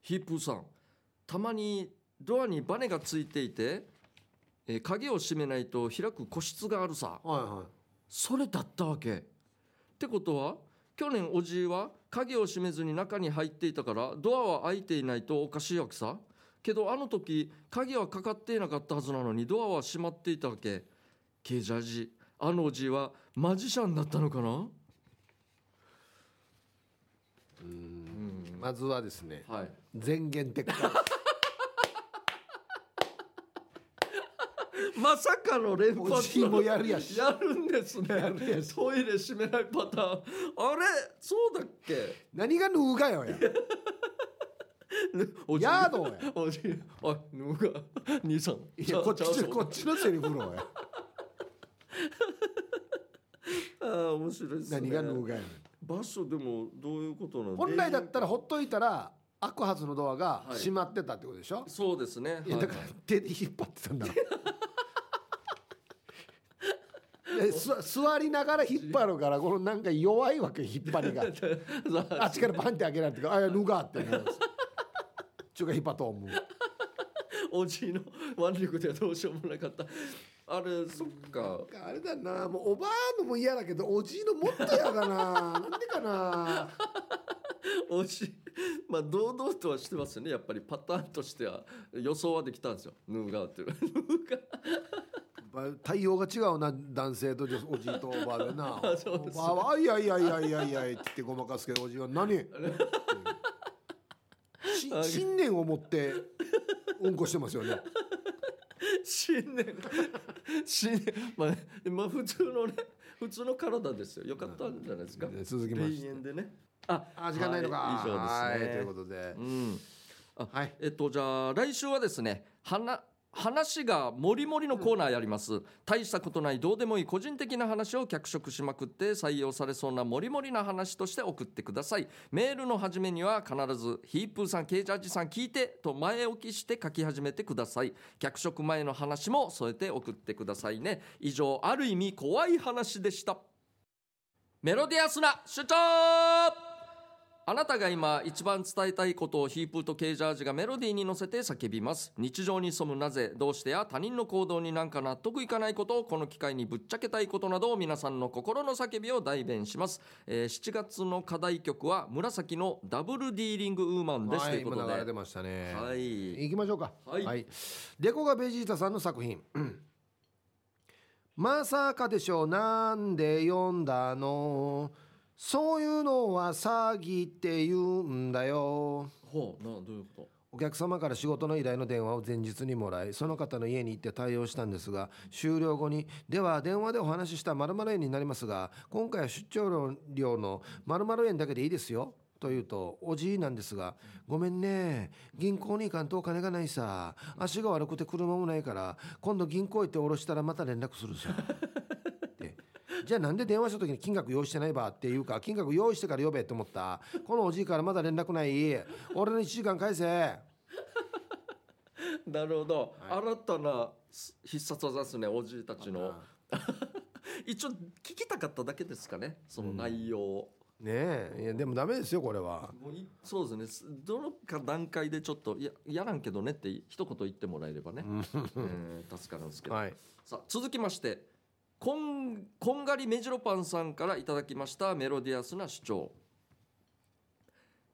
S1: ヒープーさんたまにドアにバネがついていて、えー鍵を閉めないと開く個室があるさ。
S2: はいはい。
S1: それだったわけ。ってことは去年おじいは鍵を閉めずに中に入っていたからドアは開いていないとおかしいわけさ。けどあの時鍵はかかっていなかったはずなのにドアは閉まっていたわけ。ケージャージ。あのおじいはマジシャンだったのかな？うん。
S2: まずはですね
S1: はい。
S2: 前言撤回
S1: まさかの連
S2: おじいもやるやし。
S1: やるんですね。
S2: やるやし。
S1: トイレ閉めないパターン。あれ？そうだっけ？
S2: 何が ぬうがよや。
S1: おじい。
S2: やーどうや。
S1: おじい。おいぬが兄さん。
S2: いやこっちこっちのセリフろや。
S1: ああ面白いですね。
S2: 何がぬうがやねん
S1: 場所でもどういうことなの
S2: 本来だったらほっといたら開くはずのドアが
S1: はい。
S2: 閉まってたってことでしょ、
S1: そうですね。
S2: い、やだから手で引っ張ってたんだ座りながら引っ張るからこのなんか弱いわけ引っ張りが。あっちからパンって開けられてあいやぬがってなるちゅうか引っ張っと思う
S1: おじいの腕力ではどうしようもなかった。あれそっか。
S2: あれだな。もうおばあのも嫌だけどおじいのもっと嫌だな。なんでかな。
S1: おじいまあ堂々とはしてますよね。やっぱりパターンとしては予想はできたんですよ。ヌーガーって。いうヌーガー
S2: やっぱ対応が違うな男性と女おじいとおばあでな。
S1: そうです
S2: おばあは「あいやいやいやいやいやい」って言ってごまかすけどおじいは何し信念を持ってうんこしてますよね
S1: 新年新年まあまあ普通のね普通の体ですよよかったんじゃないですか
S2: で続きまして
S1: ねあ
S2: あ時間ないのか、
S1: はい以上ですね
S2: はいということで
S1: うんあ
S2: はい
S1: えっとじゃあ来週はですね話話がもりもりのコーナーやります、大したことないどうでもいい個人的な話を脚色しまくって採用されそうなもりもりな話として送ってください。メールの始めには必ずヒープーさんケイジャージさん聞いてと前置きして書き始めてください。脚色前の話も添えて送ってくださいね。以上ある意味怖い話でした。メロディアスな主張あなたが今一番伝えたいことをヒープーとケージャージがメロディーに乗せて叫びます。日常に潜むなぜどうしてや他人の行動になんか納得いかないことをこの機会にぶっちゃけたいことなどを皆さんの心の叫びを代弁します、えー7月の課題曲は紫のダブルディーリングウーマンです、
S2: はい
S1: ということで。
S2: 今流れてましたね。
S1: はい。
S2: 行きましょうか。
S1: はい。
S2: デコがベジータさんの作品。う んまさかでしょう。なんで読んだの？そういうのは詐欺って言うんだよ。
S1: ほうなどういうこ
S2: お客様から仕事の依頼の電話を前日にもらいその方の家に行って対応したんですが終了後に「では電話でお話しした〇〇円になりますが今回は出張料の〇〇円だけでいいですよ」と言うとおじいなんですが「ごめんね銀行に行かんとお金がないさ。足が悪くて車もないから今度銀行行って下ろしたらまた連絡するさ」じゃあなんで電話した時に金額用意してないばっていうか金額用意してから呼べって思った？このおじいからまだ連絡ない。俺の1時間返せ。
S1: と なるほど、
S2: は
S1: 新たな必殺技ですねおじいたちの。一応聞きたかっただけですかねその内容。を、
S2: ねえ。いやでもダメですよこれは。
S1: そうですね。すどのか段階でちょっといややらんけどねって一言言ってもらえればね、えー助かるんですけど、
S2: はい。
S1: さあ続きましてこんこんがりメジロパンさんからいただきましたメロディアスな主張。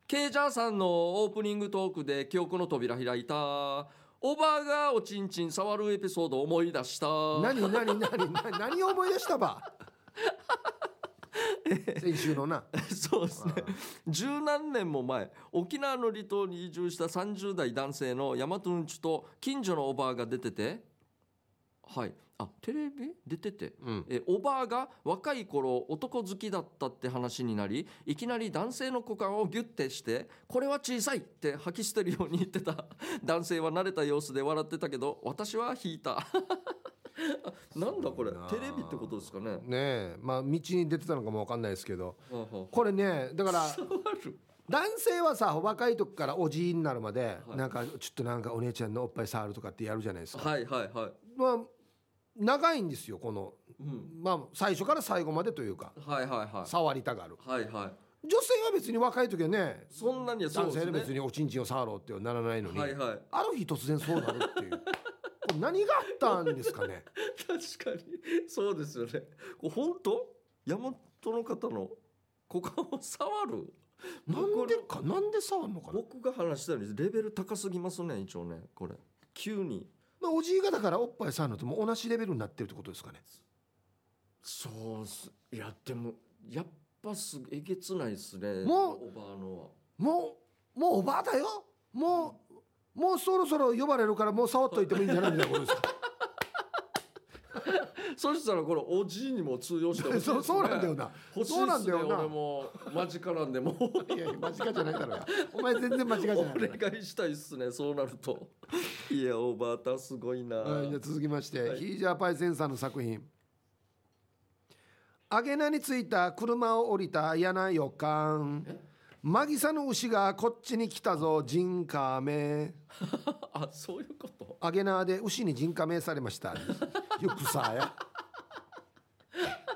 S1: ケイジャーさんのオープニングトークで記憶の扉開いた。おばあがおちんちん触るエピソードを思い出した。
S2: 何何何何何を思い出したば？先週のな。
S1: そうですね。十何年も前沖縄の離島に移住した30代男性のヤマトンチと近所のおばあが出ててはい。あテレビ？出てて。
S2: うん。
S1: えおばあが若い頃男好きだったって話になりいきなり男性の股間をギュッてして「これは小さい!」って吐き捨てるように言ってた。男性は慣れた様子で笑ってたけど私は引いた。あ なんだこれ？テレビってことですかね。
S2: ねえ。まあ道に出てたのかもわかんないですけど。これねだから 男性はさ若い時からおじいになるまで、
S1: はい。
S2: なんかちょっとなんかお姉ちゃんのおっぱい触るとかってやるじゃないですか、
S1: はいはいはい、
S2: まあ長いんですよこの
S1: うん、
S2: まあ最初から最後までというか
S1: はいはいはい。
S2: 触りたがる。
S1: はいはい。
S2: 女性は別に若い時はね
S1: そんなにはそう
S2: 男性別におちんちんを触ろうってならないのに、
S1: はいはい。
S2: ある日突然そうなるっていう。これ何があったんですかね？
S1: 確かに。そうですよね。本当？山本の方の股間を触る？
S2: なんでか？なんで触るのかな、
S1: 僕が話したようにレベル高すぎますね一応ねこれ。急に
S2: まあ、おじいがだからおっぱい触るのともう同じレベルになってるってことですかね。
S1: そうっす。いやでもやっぱすえげつないですね
S2: もう
S1: おばあのは。
S2: もうもうおばあだよ。もうもうそろそろ呼ばれるからもう触っといてもいいんじゃないみたいなことですか
S1: そしたらこれおじいにも通用してほしいです、ね、
S2: そうそうなんだよな。
S1: 欲しい
S2: そうな
S1: っすね
S2: んだよな。
S1: 俺も。間近なんでもう。
S2: いやいや間違いじゃないだろうやお前全然間違いじゃない
S1: お願いしたいっすねそうなると。いやおばあたすごいな、
S2: はい、じゃあ続きまして、
S1: はい。
S2: ヒージャーパイセンさんの作品。揚げ菜についた車を降りた嫌な予感。マギサの牛がこっちに来たぞジンカメ。
S1: あそういうこと？
S2: 揚げ菜で牛にジンカメされました。ゆくさや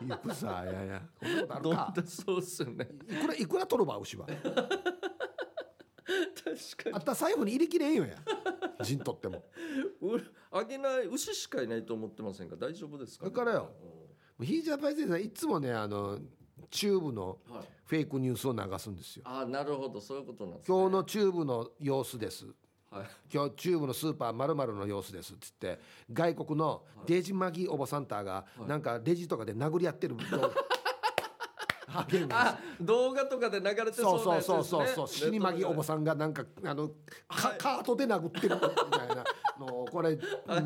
S2: ゆくさややこんなことある
S1: どん
S2: か
S1: だそうっすよね
S2: いくらいくら取るば牛は
S1: 確か
S2: あった最後に入れきれんよやジン取っても
S1: にうあげない牛しかいないと思ってませんか大丈夫ですか、
S2: だからよヒージャーパイセンさんいつもねあのチューブの
S1: うんはい、
S2: フェイクニュースを流すんですよ
S1: あなるほどそういうことなんです、ね、
S2: 今日のチューブの様子です
S1: はい。
S2: 今日チューブのスーパーまるの様子ですっつって外国のデジマギおばさんたが
S1: はい。
S2: なんかレジとかで殴り合ってる動画 あ
S1: 動画とかで流れて
S2: そう
S1: そうな
S2: そうそうそうそう。死にまぎおばさんがなんかあのカ
S1: はい。
S2: カートで殴ってるみたいな。のをこれ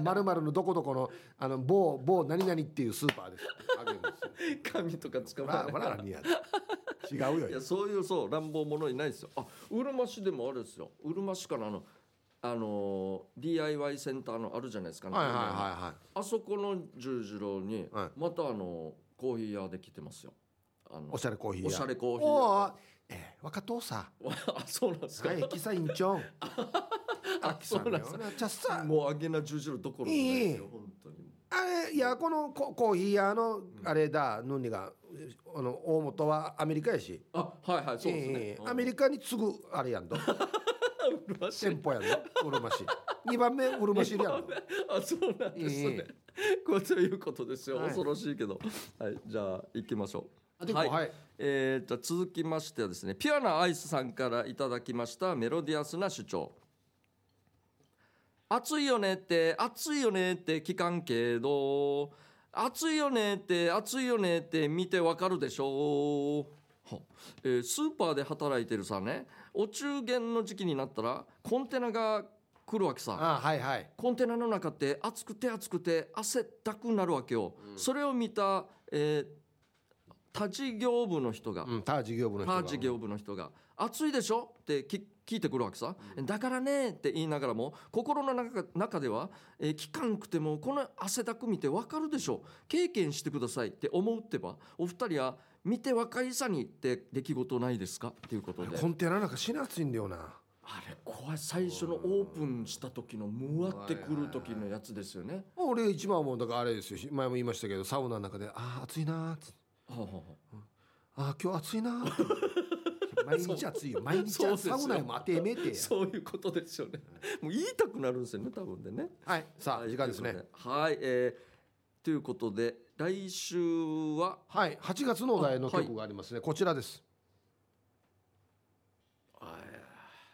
S2: まるのどこどこのあの某某何々っていうスーパーです
S1: 紙 とか使わない
S2: 違うよ。
S1: いやそういうそう乱暴者いないですよ。あうるま市でもあるですよ。うるま市からあのあのー DIY センターのあるじゃないですか、
S2: はいはいはいはい。
S1: あそこの十字路に、
S2: はい。
S1: またあのコーヒー屋できてますよ。あの
S2: おしゃれコーヒー屋。
S1: おしゃれコーヒー
S2: お
S1: 屋
S2: ー。えー若父さ
S1: あそうなんですか、
S2: はい、キサインチョン。
S1: あそうなんです。か。
S2: じゃあさ、
S1: もう揚げな十字路どころじゃないですよ本当に。
S2: あれ、いや、このココーヒー屋の、あれだ、のにが、あの大本はアメリカやし。
S1: あはいはいそうですね、
S2: ええ。アメリカに次ぐあれやんと 店舗やんとうるま市。2番目うるま市やんと
S1: あそうなんですね、こうということですよ、
S2: はい。
S1: 恐ろしいけど。はいじゃあ行きましょう。
S2: あでもはい、
S1: えー、じゃあ続きましてはですねピュアなアイスさんからいただきましたメロディアスな主張。暑いよねって暑いよねって聞かんけど。暑いよねって暑いよねって見てわかるでしょう、はえースーパーで働いてるさねお中元の時期になったらコンテナが来るわけさ。
S2: あはいはい。
S1: コンテナの中って暑くて暑くて汗だくなるわけよ、それを見た、えー他事業部の人が、
S2: うん他事業部の人が。
S1: 他事業部の人が「暑いでしょ?」ってき聞いてくるわけさ、だからねって言いながらも心の中中では、えー聞かんくてもこの汗だく見てわかるでしょ？経験してくださいって思うってばお二人は見て若いさにって出来事ないですか？っていうことで。
S2: コンテナなんか死な暑いんだよな。
S1: あれ怖い最初のオープンした時のむわってくる時のやつですよね。
S2: 俺一番はもうだからあれですよ。前も言いましたけどサウナの中で「ああ暑いな」つって
S1: はあ。
S2: 今日暑いなって。毎日暑いよ。毎日
S1: そうですよ。
S2: サウナも当てめえてや。
S1: そういうことですよね。もう言いたくなるんですよね、多分でね。
S2: はい。さあ
S1: はい
S2: 時間ですね。
S1: はい、えー、ということで、来週は？
S2: はい8月のお題の曲がありますね。こちらです。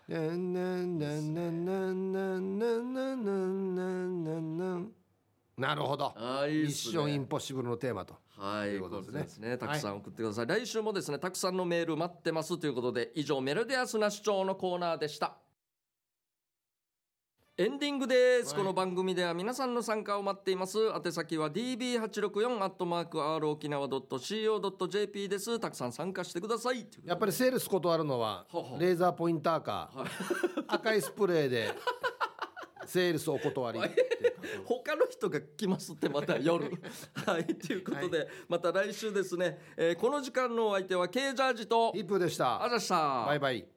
S2: ねんね。んねんねんねんねんねんねんねんねんねんねん。なるほど
S1: あ、いい
S2: ミッ
S1: っすね
S2: ションインポッシブルのテーマと。
S1: はい、
S2: という
S1: こ
S2: こととでね。
S1: ですね。たくさん送ってください。来週もですね、たくさんのメール待ってますということで、以上メロディアスな主張のコーナーでした。エンディングです、
S2: はい。
S1: この番組では皆さんの参加を待っています。宛先は db864 アットマーク r 沖縄 .co.jp です。たくさん参加してください。
S2: やっぱりセールス断るのは
S1: はは
S2: レーザーポインターか赤いスプレーでセールスお断り
S1: 他の人が来ますってまた夜。はい。ということで、また来週ですね、えーこの時間のお相手は K ジャージと
S2: 一風でした。
S1: あざした。
S2: バイバイ